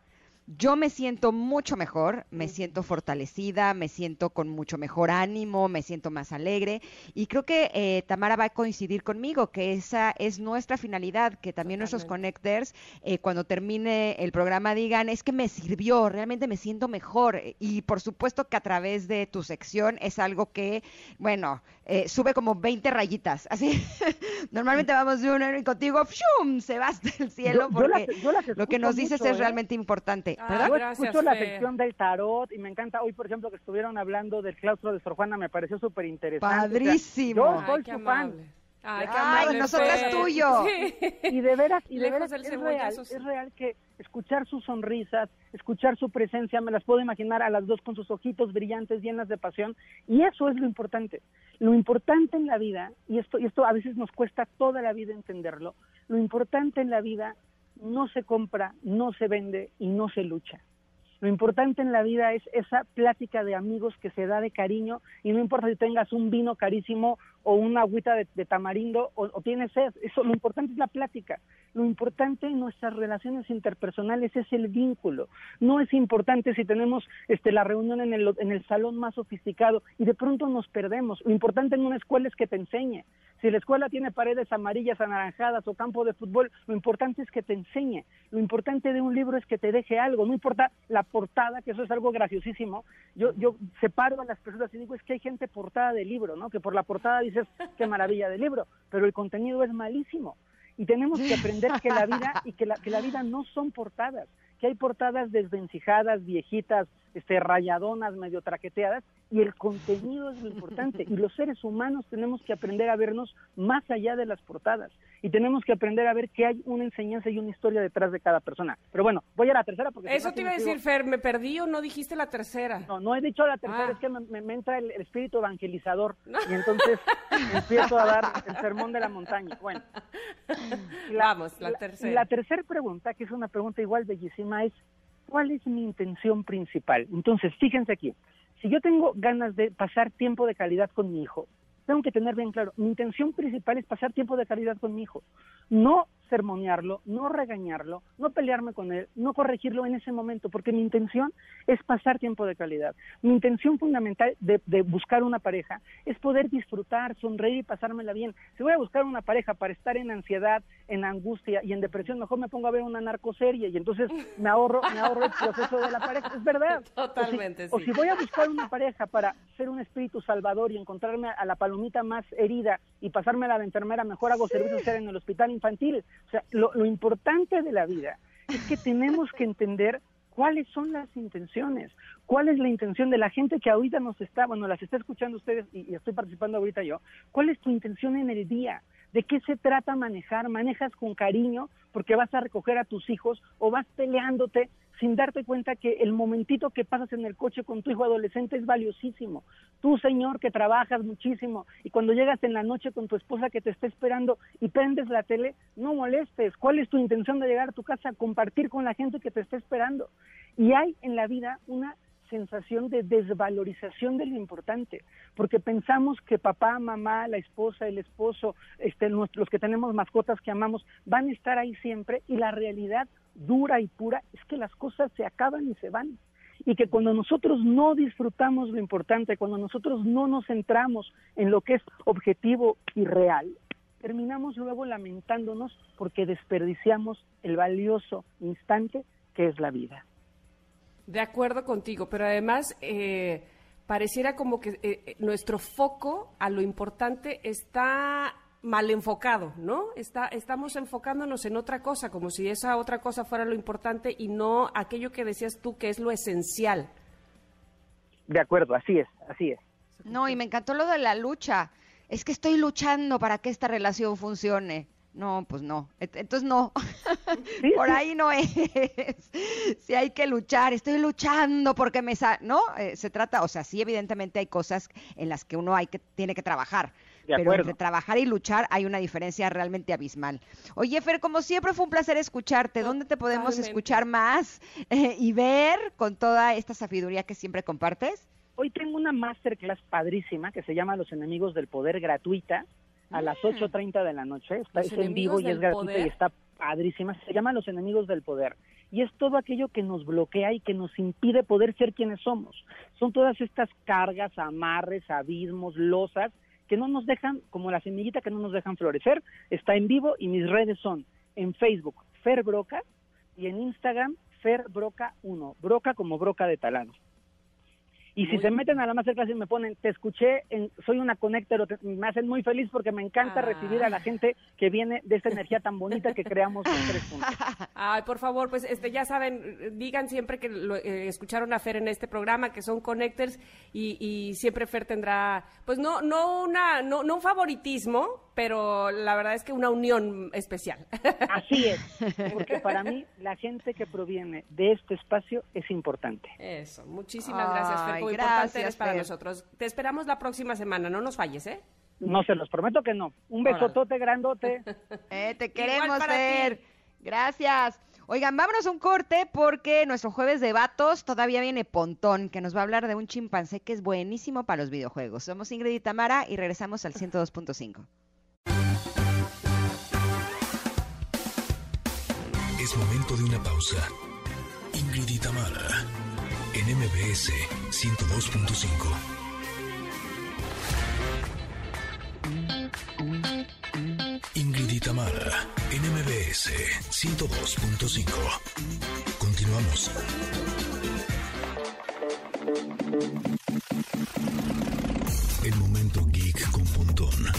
yo me siento mucho mejor, me siento fortalecida, me siento con mucho mejor ánimo, me siento más alegre y creo que eh, Tamara va a coincidir conmigo que esa es nuestra finalidad, que también nuestros connectors eh, cuando termine el programa digan es que me sirvió, realmente me siento mejor y por supuesto que a través de tu sección es algo que, bueno, eh, sube como 20 rayitas, así *laughs* normalmente vamos de uno y contigo ¡fium! se va hasta el cielo Yo- yo las- porque yo las lo que nos dices mucho, es ¿eh? realmente importante. Ah, ¿Verdad? Yo gracias, escucho la Fer. sección del tarot y me encanta. Hoy, por ejemplo, que estuvieron hablando del claustro de Sor Juana, me pareció súper interesante. Padrísimo. yo soy Ay, qué su fan. amable. Ay, qué Ay, amable, nosotras Fer. tuyo. Sí. Y de veras, y de Lejos veras del es real, cebollazo, sí. es real que escuchar sus sonrisas, escuchar su presencia, me las puedo imaginar a las dos con sus ojitos brillantes, llenas de pasión, y eso es lo importante. Lo importante en la vida, y esto, y esto a veces nos cuesta toda la vida entenderlo, lo importante en la vida no se compra, no se vende y no se lucha. Lo importante en la vida es esa plática de amigos que se da de cariño y no importa si tengas un vino carísimo o una agüita de, tamarindo o, o tienes sed, eso lo importante es la plática. Lo importante en nuestras relaciones interpersonales es el vínculo. No es importante si tenemos este, la reunión en el, en el salón más sofisticado y de pronto nos perdemos. Lo importante en una escuela es que te enseñe. Si la escuela tiene paredes amarillas, anaranjadas o campo de fútbol, lo importante es que te enseñe. Lo importante de un libro es que te deje algo. No importa la portada, que eso es algo graciosísimo. Yo, yo separo a las personas y digo, es que hay gente portada de libro, ¿no? Que por la portada dices, qué maravilla de libro, pero el contenido es malísimo. Y tenemos que aprender que la vida y que la, que la vida no son portadas, que hay portadas desvencijadas, viejitas, este, rayadonas, medio traqueteadas, y el contenido es lo importante. Y los seres humanos tenemos que aprender a vernos más allá de las portadas. Y tenemos que aprender a ver que hay una enseñanza y una historia detrás de cada persona. Pero bueno, voy a la tercera porque... Eso te iba a decir, Fer, ¿me perdí o no dijiste la tercera? No, no he dicho la tercera, Ah. es que me, me- me entra el, el espíritu evangelizador y entonces empiezo a dar el sermón de la montaña. Bueno, *laughs* Vamos, la tercera. La tercera pregunta, que es una pregunta igual bellísima, es ¿cuál es mi intención principal? Entonces, fíjense aquí, si yo tengo ganas de pasar tiempo de calidad con mi hijo, tengo que tener bien claro, mi intención principal es pasar tiempo de calidad con mi hijo, no sermonearlo, no regañarlo, no pelearme con él, no corregirlo en ese momento, porque mi intención es pasar tiempo de calidad. Mi intención fundamental de, de buscar una pareja es poder disfrutar, sonreír y pasármela bien. Si voy a buscar una pareja para estar en ansiedad, en angustia y en depresión, mejor me pongo a ver una narcoserie y entonces me ahorro, me ahorro el proceso de la pareja. Es verdad. Totalmente, *laughs* o si, o sí. si voy a buscar una pareja para ser un espíritu salvador y encontrarme a la palomita más herida y pasármela de enfermera, mejor hago servicio social en el hospital infantil. O sea, lo, lo importante de la vida es que tenemos que entender cuáles son las intenciones, cuál es la intención de la gente que ahorita nos está, bueno, las está escuchando ustedes y, y estoy participando ahorita yo, cuál es tu intención en el día, de qué se trata manejar, manejas con cariño porque vas a recoger a tus hijos o vas peleándote sin darte cuenta que el momentito que pasas en el coche con tu hijo adolescente es valiosísimo. Tú, señor, que trabajas muchísimo y cuando llegas en la noche con tu esposa que te está esperando y prendes la tele, no molestes. ¿Cuál es tu intención de llegar a tu casa? Compartir con la gente que te está esperando. Y hay en la vida una sensación de desvalorización de lo importante, porque pensamos que papá, mamá, la esposa, el esposo, este, nuestros que tenemos mascotas que amamos, van a estar ahí siempre y la realidad dura y pura es que las cosas se acaban y se van. Y que cuando nosotros no disfrutamos lo importante, cuando nosotros no nos centramos en lo que es objetivo y real, terminamos luego lamentándonos porque desperdiciamos el valioso instante que es la vida. De acuerdo contigo, pero además eh, pareciera como que eh, nuestro foco a lo importante está mal enfocado, ¿no? Está, estamos enfocándonos en otra cosa, como si esa otra cosa fuera lo importante y no aquello que decías tú que es lo esencial. De acuerdo, así es, así es. No, y me encantó lo de la lucha. Es que estoy luchando para que esta relación funcione. No, pues no. Entonces no. *laughs* Sí, Por sí. ahí no es. Si hay que luchar, estoy luchando porque me sa no, Eh, se trata, o sea, sí evidentemente hay cosas en las que uno hay que tiene que trabajar, pero acuerdo. entre trabajar y luchar hay una diferencia realmente abismal. Oye, Fer, como siempre fue un placer escucharte. ¿Dónde te podemos Totalmente. escuchar más eh, y ver con toda esta sabiduría que siempre compartes? Hoy tengo una masterclass padrísima que se llama Los Enemigos del Poder gratuita a las 8.30 de la noche. Está es en vivo y es gratuita y está padrísima. Se llama Los Enemigos del Poder. Y es todo aquello que nos bloquea y que nos impide poder ser quienes somos. Son todas estas cargas, amarres, abismos, losas que no nos dejan, como la semillita que no nos dejan florecer. Está en vivo y mis redes son en Facebook Fer Broca y en Instagram Fer Broca 1. Broca como broca de talado. Y si Muy se meten a la masterclass y me ponen, te escuché, en, soy una connector, te- me hacen muy feliz porque me encanta Ah. recibir a la gente que viene de esta energía tan bonita que creamos los tres juntos. *laughs* Ay, por favor, pues este, ya saben, digan siempre que lo, eh, escucharon a Fer en este programa, que son connectors y, y siempre Fer tendrá, pues no, no una, no, no un favoritismo, pero la verdad es que una unión especial. Así es, *laughs* porque para mí la gente que proviene de este espacio es importante. Eso, muchísimas gracias, Fer. Muy importante gracias, eres para Fer. nosotros. Te esperamos la próxima semana, no nos falles, ¿eh? No se los prometo que no. Un besotote grandote. *laughs* Eh, te queremos ver. Gracias. Oigan, vámonos a un corte porque nuestro jueves de vatos todavía viene Pontón, que nos va a hablar de un chimpancé que es buenísimo para los videojuegos. Somos Ingrid y Tamara y regresamos al *laughs* 102.5. Es momento de una pausa. Ingrid y en MBS 102.5. Ingrid y Tamara, en MBS 102.5. Continuamos. El momento geek con Pontón.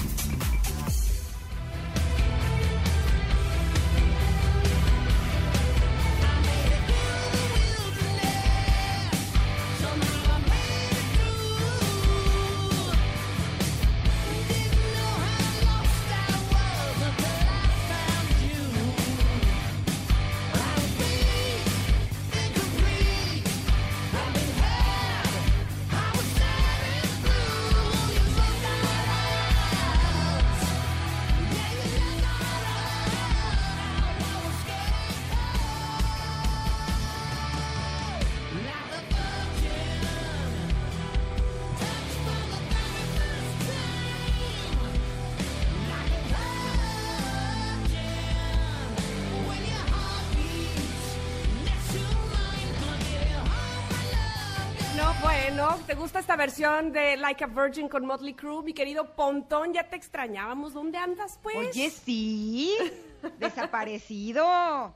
Versión de Like a Virgin con Motley Crue? Mi querido Pontón, ya te extrañábamos. ¿Dónde andas, pues? Oye, sí, *laughs* desaparecido.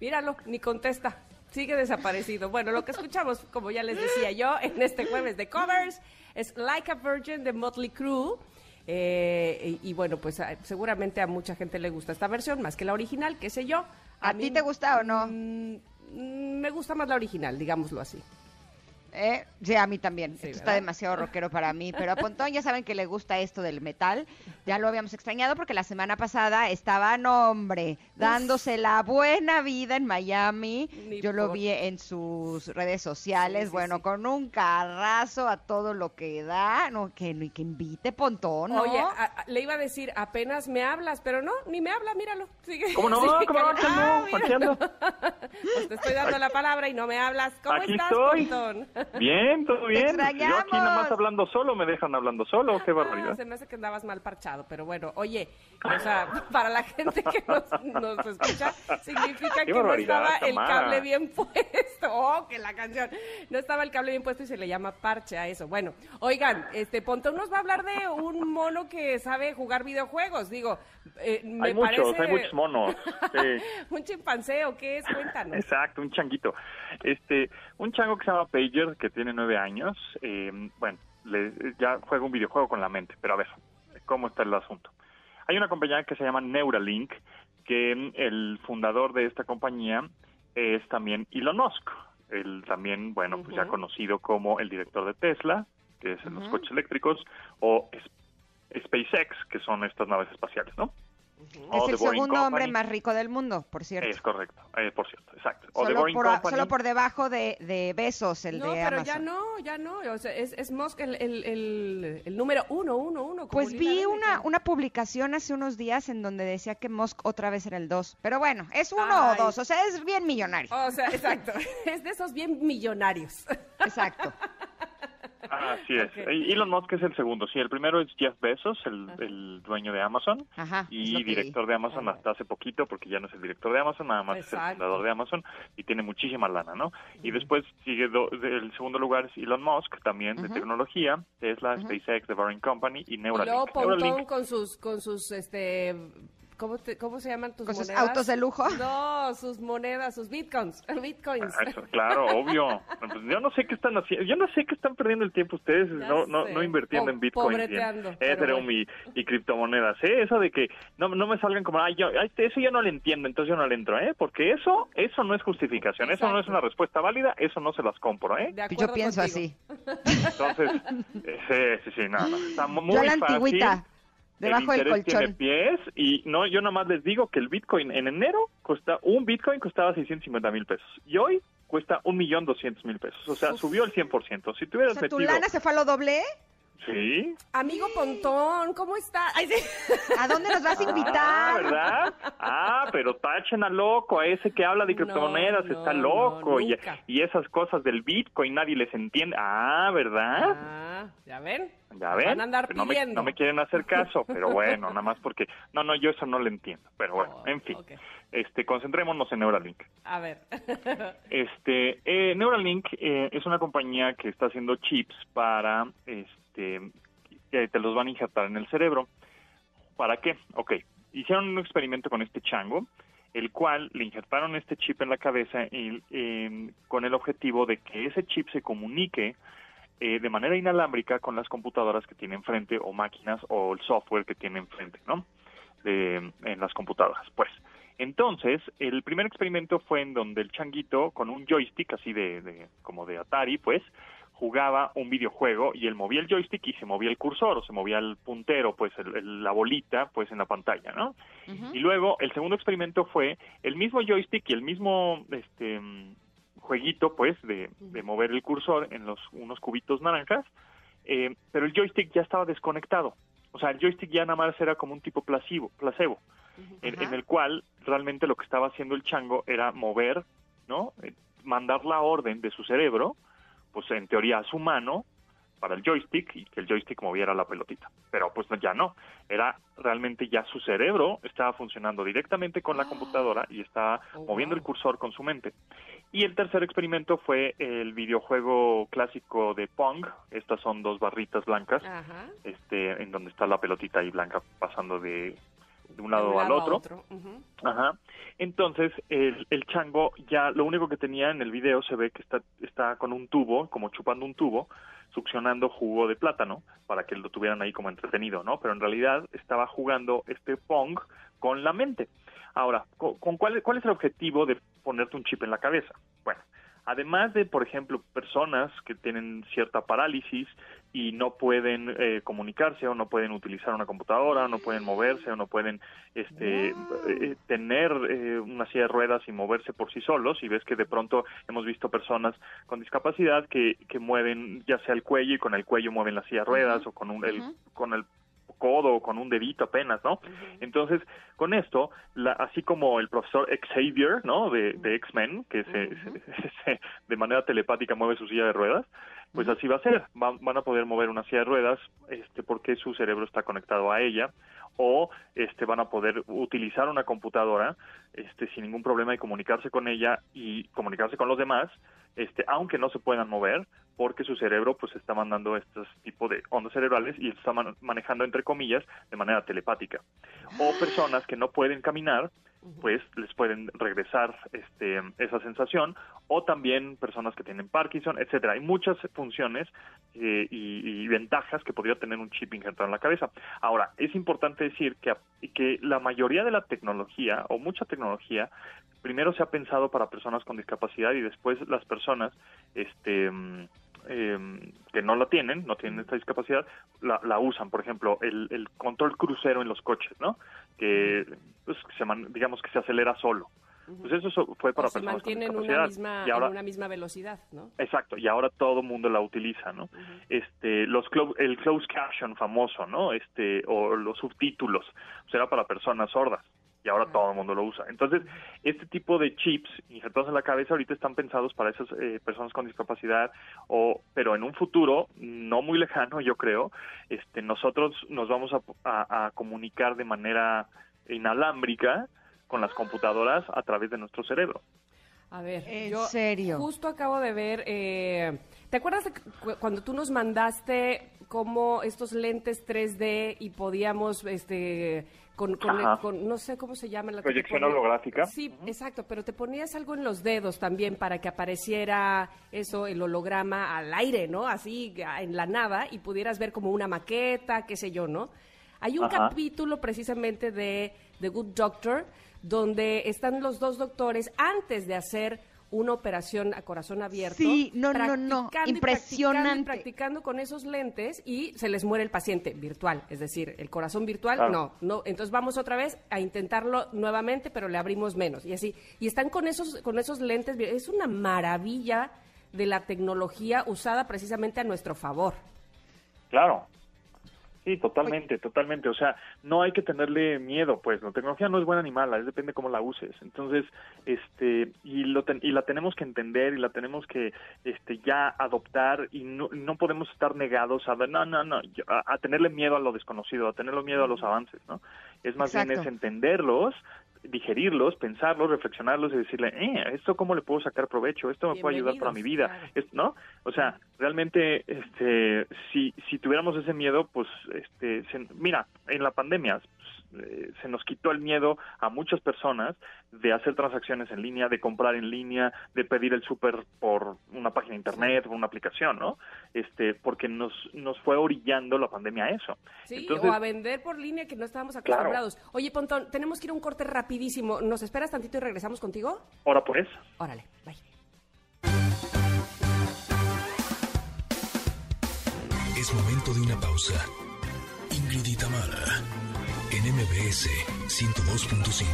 Míralo, ni contesta. Sigue desaparecido. Bueno, lo que escuchamos, como ya les decía yo, en este jueves de covers, es Like a Virgin de Motley Crue. Eh, y, y bueno, pues a- seguramente a mucha gente le gusta esta versión más que la original, qué sé yo. ¿A ti te gusta o no? Mm, mm, me gusta más la original, digámoslo así. ¿Eh? Sí, a mí también. Sí, esto está demasiado rockero para mí. Pero a Pontón ya saben que le gusta esto del metal. Ya lo habíamos extrañado porque la semana pasada estaba, no hombre, dándose la buena vida en Miami. Ni Yo lo vi en sus redes sociales. Sí, sí, bueno, sí. con un carrazo a todo lo que da. No, que, ni que invite Pontón, ¿no? Oye, a- a- le iba a decir, apenas me hablas, pero no, ni me habla, míralo. Sigue, ¿Cómo no? *laughs* ¿Cómo no? Ah. *laughs* Pues te estoy dando la palabra y no me hablas. ¿Cómo Aquí estás, estoy. Pontón? Bien, todo bien. Yo aquí nada más hablando solo, me dejan hablando solo, qué Ah, barbaridad. se me hace que andabas mal parchado, pero bueno, oye, o sea, *laughs* para la gente que nos, nos escucha, significa que no estaba el cable bien *laughs* puesto. Oh, que la canción. No estaba el cable bien puesto y se le llama parche a eso. Bueno, oigan, este Pontón nos va a hablar de un mono que sabe jugar videojuegos. Digo, eh, me Hay muchos, parece- hay muchos monos. Sí. *laughs* un chimpancé o qué es, cuéntanos. Exacto, un changuito. Este, un chango que se llama Pager, que tiene nueve años. eh, bueno, le- ya juega un videojuego con la mente, pero a ver, ¿cómo está el asunto? Hay una compañía que se llama Neuralink, que el fundador de esta compañía es también Elon Musk. Él también, bueno, pues ya conocido como el director de Tesla, que es en los coches eléctricos, o SpaceX, que son estas naves espaciales, ¿no? Es O el segundo hombre más rico del mundo, por cierto. Es correcto, eh, por cierto, exacto. O The Solo Boring por, Company. solo por debajo de, de Besos, el No, de pero Amazon. ya no, ya no. O sea, es, es Musk el, el, el, el número uno, uno, uno. Pues vi una, una publicación hace unos días en donde decía que Musk otra vez era el 2. Pero bueno, es uno Ay. o dos, o sea, es bien millonario. O sea, exacto. *laughs* Es de esos bien millonarios. Exacto. *laughs* Ah, Así es. Elon Musk es el segundo. Sí, el primero es Jeff Bezos, el, el dueño de Amazon Ajá. y director de Amazon hasta hace poquito, porque ya no es el director de Amazon, nada más es el fundador de Amazon y tiene muchísima lana, ¿no? Y después sigue, do- el segundo lugar es Elon Musk, también de tecnología, Tesla, SpaceX, The Boring Company y Y Neuralink. luego Pontón Neuralink con sus, con sus, este, ¿cómo, te- cómo se llaman tus ¿Con sus monedas? autos de lujo? No, sus monedas, sus bitcoins, *laughs* bitcoins. Ah, eso, claro, obvio. Pues yo no sé qué están haciendo, yo no sé qué están perdiendo el tiempo ustedes, no, no, no invirtiendo Po- en Bitcoin. pobreteando, y en Ethereum y, y criptomonedas, ¿eh? Eso de que no, no me salgan como, ay, yo, ay, eso yo no le entiendo, entonces yo no le entro, ¿eh? Porque eso, eso no es justificación, eso no es una respuesta válida, eso no se las compro, ¿eh? De Yo pienso contigo. así. Entonces, *laughs* eh, sí, sí, sí, no, no, está muy Yo la fácil. Debajo el del interés tiene colchón. pies y no, yo nomás les digo que el Bitcoin en enero cuesta, un Bitcoin costaba 650 mil pesos y hoy cuesta un millón doscientos mil pesos. O sea, subió el 100%. Si O tuvieras sea, ¿tu metido, lana se fue a lo doble? Sí. Amigo Pontón, ¿cómo está? Ay, sí. ¿A dónde nos vas a Ah, invitar? ¿verdad? Ah, pero tachen a loco, a ese que habla de criptomonedas no, está no, loco y, y esas cosas del Bitcoin nadie les entiende. Ah, ¿verdad? Ah, ¿ya ven? Ya ven, Van a andar no me, pidiendo. no me quieren hacer caso, pero *laughs* bueno, nada más porque... No, no, yo eso no lo entiendo, pero bueno, Oh, en fin. Este, concentrémonos en Neuralink. A ver. *laughs* Este, eh, Neuralink eh, es una compañía que está haciendo chips para, este, que te los van a injertar en el cerebro. ¿Para qué? Ok, hicieron un experimento con este chango, el cual le injertaron este chip en la cabeza y, eh, con el objetivo de que ese chip se comunique eh, de manera inalámbrica con las computadoras que tiene enfrente o máquinas o el software que tiene enfrente, ¿no? De- en las computadoras, pues. Entonces, el primer experimento fue en donde el changuito, con un joystick así de, de- como de Atari, pues, jugaba un videojuego y él movía el joystick y se movía el cursor o se movía el puntero, pues, el- el- la bolita, pues, en la pantalla, ¿no? Y luego, el segundo experimento fue el mismo joystick y el mismo, este, mm, jueguito, pues, de, de mover el cursor en los unos cubitos naranjas, eh, pero el joystick ya estaba desconectado. O sea, el joystick ya nada más era como un tipo placebo, placebo en el cual realmente lo que estaba haciendo el chango era mover, ¿no? Eh, Mandar la orden de su cerebro, pues en teoría su mano, para el joystick y que el joystick moviera la pelotita. Pero pues ya no, era realmente ya su cerebro estaba funcionando directamente con la computadora y estaba Oh, moviendo wow. el cursor con su mente. Y el tercer experimento fue el videojuego clásico de Pong, estas son dos barritas blancas, Ajá. este, en donde está la pelotita ahí blanca pasando de, de un lado, De un al lado otro. Ajá. Entonces, el, el chango ya lo único que tenía en el video se ve que está, está con un tubo, como chupando un tubo, succionando jugo de plátano para que lo tuvieran ahí como entretenido, ¿no? Pero en realidad estaba jugando este Pong con la mente. Ahora, ¿con, con cuál, ¿cuál es el objetivo de ponerte un chip en la cabeza? Bueno, además de, por ejemplo, personas que tienen cierta parálisis y no pueden eh, comunicarse o no pueden utilizar una computadora, o no pueden moverse o no pueden este, eh, tener eh, una silla de ruedas y moverse por sí solos y ves que de pronto hemos visto personas con discapacidad que, que mueven ya sea el cuello y con el cuello mueven la silla de ruedas o con un, el, con el codo o con un dedito apenas, ¿no? Entonces, con esto, la- así como el profesor Xavier, ¿no? De, de X-Men, que se, *laughs* se- se- de manera telepática mueve su silla de ruedas, pues así va a ser. Van, van a poder mover una silla de ruedas este, porque su cerebro está conectado a ella o este, van a poder utilizar una computadora este, sin ningún problema y comunicarse con ella y comunicarse con los demás, este, aunque no se puedan mover, porque su cerebro pues está mandando estos tipo de ondas cerebrales y está man- manejando entre comillas de manera telepática. O *gasps* personas que no pueden caminar, pues les pueden regresar este, esa sensación, o también personas que tienen Parkinson, etcétera. Hay muchas funciones eh, y, y ventajas que podría tener un chip injertado en la cabeza. Ahora, es importante decir que, que la mayoría de la tecnología, o mucha tecnología, primero se ha pensado para personas con discapacidad y después las personas este, mm, eh, que no la tienen, no tienen esta discapacidad, la, la usan. Por ejemplo, el, el control crucero en los coches, ¿no? Que, pues, se man- digamos que se acelera solo. Pues eso so- fue para o se personas con mantiene en una discapacidad. misma, y ahora, en una misma velocidad, ¿no? Exacto, y ahora todo el mundo la utiliza, ¿no? Este, los clo- el closed caption famoso, ¿no? Este, o los subtítulos, pues era para personas sordas y ahora todo el mundo lo usa. Entonces, este tipo de chips injertados en la cabeza ahorita están pensados para esas eh, personas con discapacidad, o, pero en un futuro no muy lejano, yo creo, este, nosotros nos vamos a, a- a comunicar de manera inalámbrica con las computadoras a través de nuestro cerebro. A ver, ¿En yo serio? justo acabo de ver, eh, ¿te acuerdas de cu- cuando tú nos mandaste como estos lentes 3D y podíamos, este, con, con- Ajá. con- no sé cómo se llama la Proyección holográfica. Sí, exacto, pero te ponías algo en los dedos también para que apareciera eso, el holograma al aire, ¿no? Así, en la nada, y pudieras ver como una maqueta, qué sé yo, ¿no? Hay un Ajá. capítulo precisamente de The Good Doctor donde están los dos doctores antes de hacer una operación a corazón abierto. Sí, no, no, no, practicando y impresionante. Practicando, y practicando con esos lentes y se les muere el paciente virtual, es decir, el corazón virtual, Claro. no, no. Entonces vamos otra vez a intentarlo nuevamente, pero le abrimos menos y así. Y están con esos, con esos lentes, es una maravilla de la tecnología usada precisamente a nuestro favor. Claro. Sí, totalmente, totalmente. O sea, no hay que tenerle miedo, pues. La tecnología no es buena ni mala, es depende cómo la uses. Entonces, este, y lo ten- y la tenemos que entender y la tenemos que, este, ya adoptar y no, no podemos estar negados a, no, no, no, a, a tenerle miedo a lo desconocido, a tenerle miedo a los avances, ¿no? Es más bien es entenderlos, digerirlos, pensarlos, reflexionarlos y decirle, eh, esto cómo le puedo sacar provecho, esto me puede ayudar para mi vida, ¿no? O sea, realmente, este, si, si tuviéramos ese miedo, pues, este, se- mira, en la pandemia eh, se nos quitó el miedo a muchas personas de hacer transacciones en línea, de comprar en línea, de pedir el súper por una página de internet, por una aplicación, ¿no? Este, porque nos, nos fue orillando la pandemia a eso. Sí, Entonces- o a vender por línea que no estábamos acostumbrados. Oye, Pontón, tenemos que ir a un corte rapidísimo. ¿Nos esperas tantito y regresamos contigo? Ahora pues, Órale, bye. Es momento de una pausa. Ingrid y Tamara, en MBS 102.5.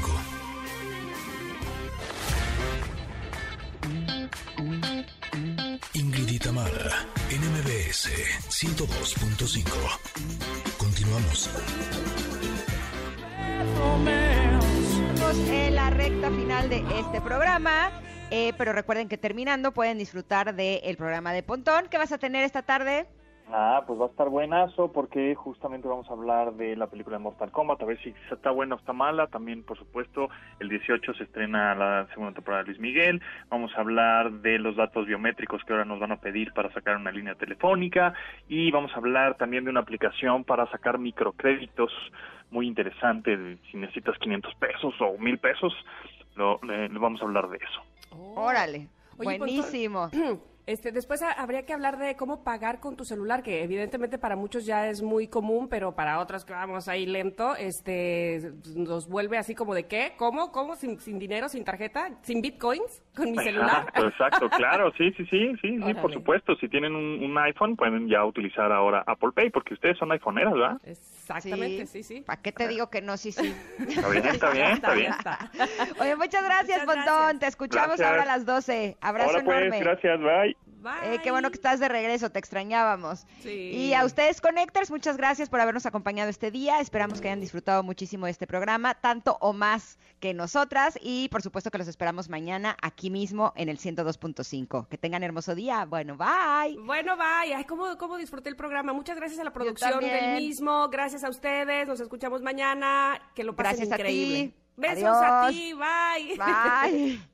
Ingrid y Tamara, en MBS 102.5. Continuamos. En la recta final de este programa. eh, pero recuerden que terminando pueden disfrutar del programa de Pontón. ¿Qué vas a tener esta tarde? Ah, pues va a estar buenazo porque justamente vamos a hablar de la película de Mortal Kombat, a ver si está buena o está mala. También, por supuesto, el 18 se estrena la segunda temporada de Luis Miguel. Vamos a hablar de los datos biométricos que ahora nos van a pedir para sacar una línea telefónica. Y vamos a hablar también de una aplicación para sacar microcréditos muy interesante. de Si necesitas 500 pesos o 1000 pesos, lo, eh, vamos a hablar de eso. Órale. Oye, Buenísimo. *clears throat* Este, después ha- habría que hablar de cómo pagar con tu celular, que evidentemente para muchos ya es muy común, pero para otros que vamos ahí lento, este, nos vuelve así como de qué, cómo, cómo, sin, sin dinero, sin tarjeta, sin bitcoins, con mi celular. Exacto, exacto, claro, sí, sí, sí, sí, sí, por supuesto. Si tienen un, un iPhone, pueden ya utilizar ahora Apple Pay, porque ustedes son iPhoneeras, ¿verdad? Exactamente, sí, sí. ¿Para qué te digo que no? Sí, sí. Está bien, está bien, está bien. *laughs* Oye, muchas gracias, Muchas Pontón. Te escuchamos Gracias. ahora a las 12. Abrazo Ahora pues, enorme. gracias, bye. Eh, qué bueno que estás de regreso, te extrañábamos. Sí. Y a ustedes, Connectors, muchas gracias por habernos acompañado este día. Esperamos que hayan disfrutado muchísimo de este programa, tanto o más que nosotras. Y por supuesto que los esperamos mañana aquí mismo en el 102.5. Que tengan hermoso día. Bueno, bye. Bueno, bye. Ay, ¿cómo, cómo disfruté el programa. Muchas gracias a la producción del mismo. Gracias a ustedes. Nos escuchamos mañana. Que lo pasen Gracias a increíble. ti. Besos a ti. Bye. Bye. *laughs*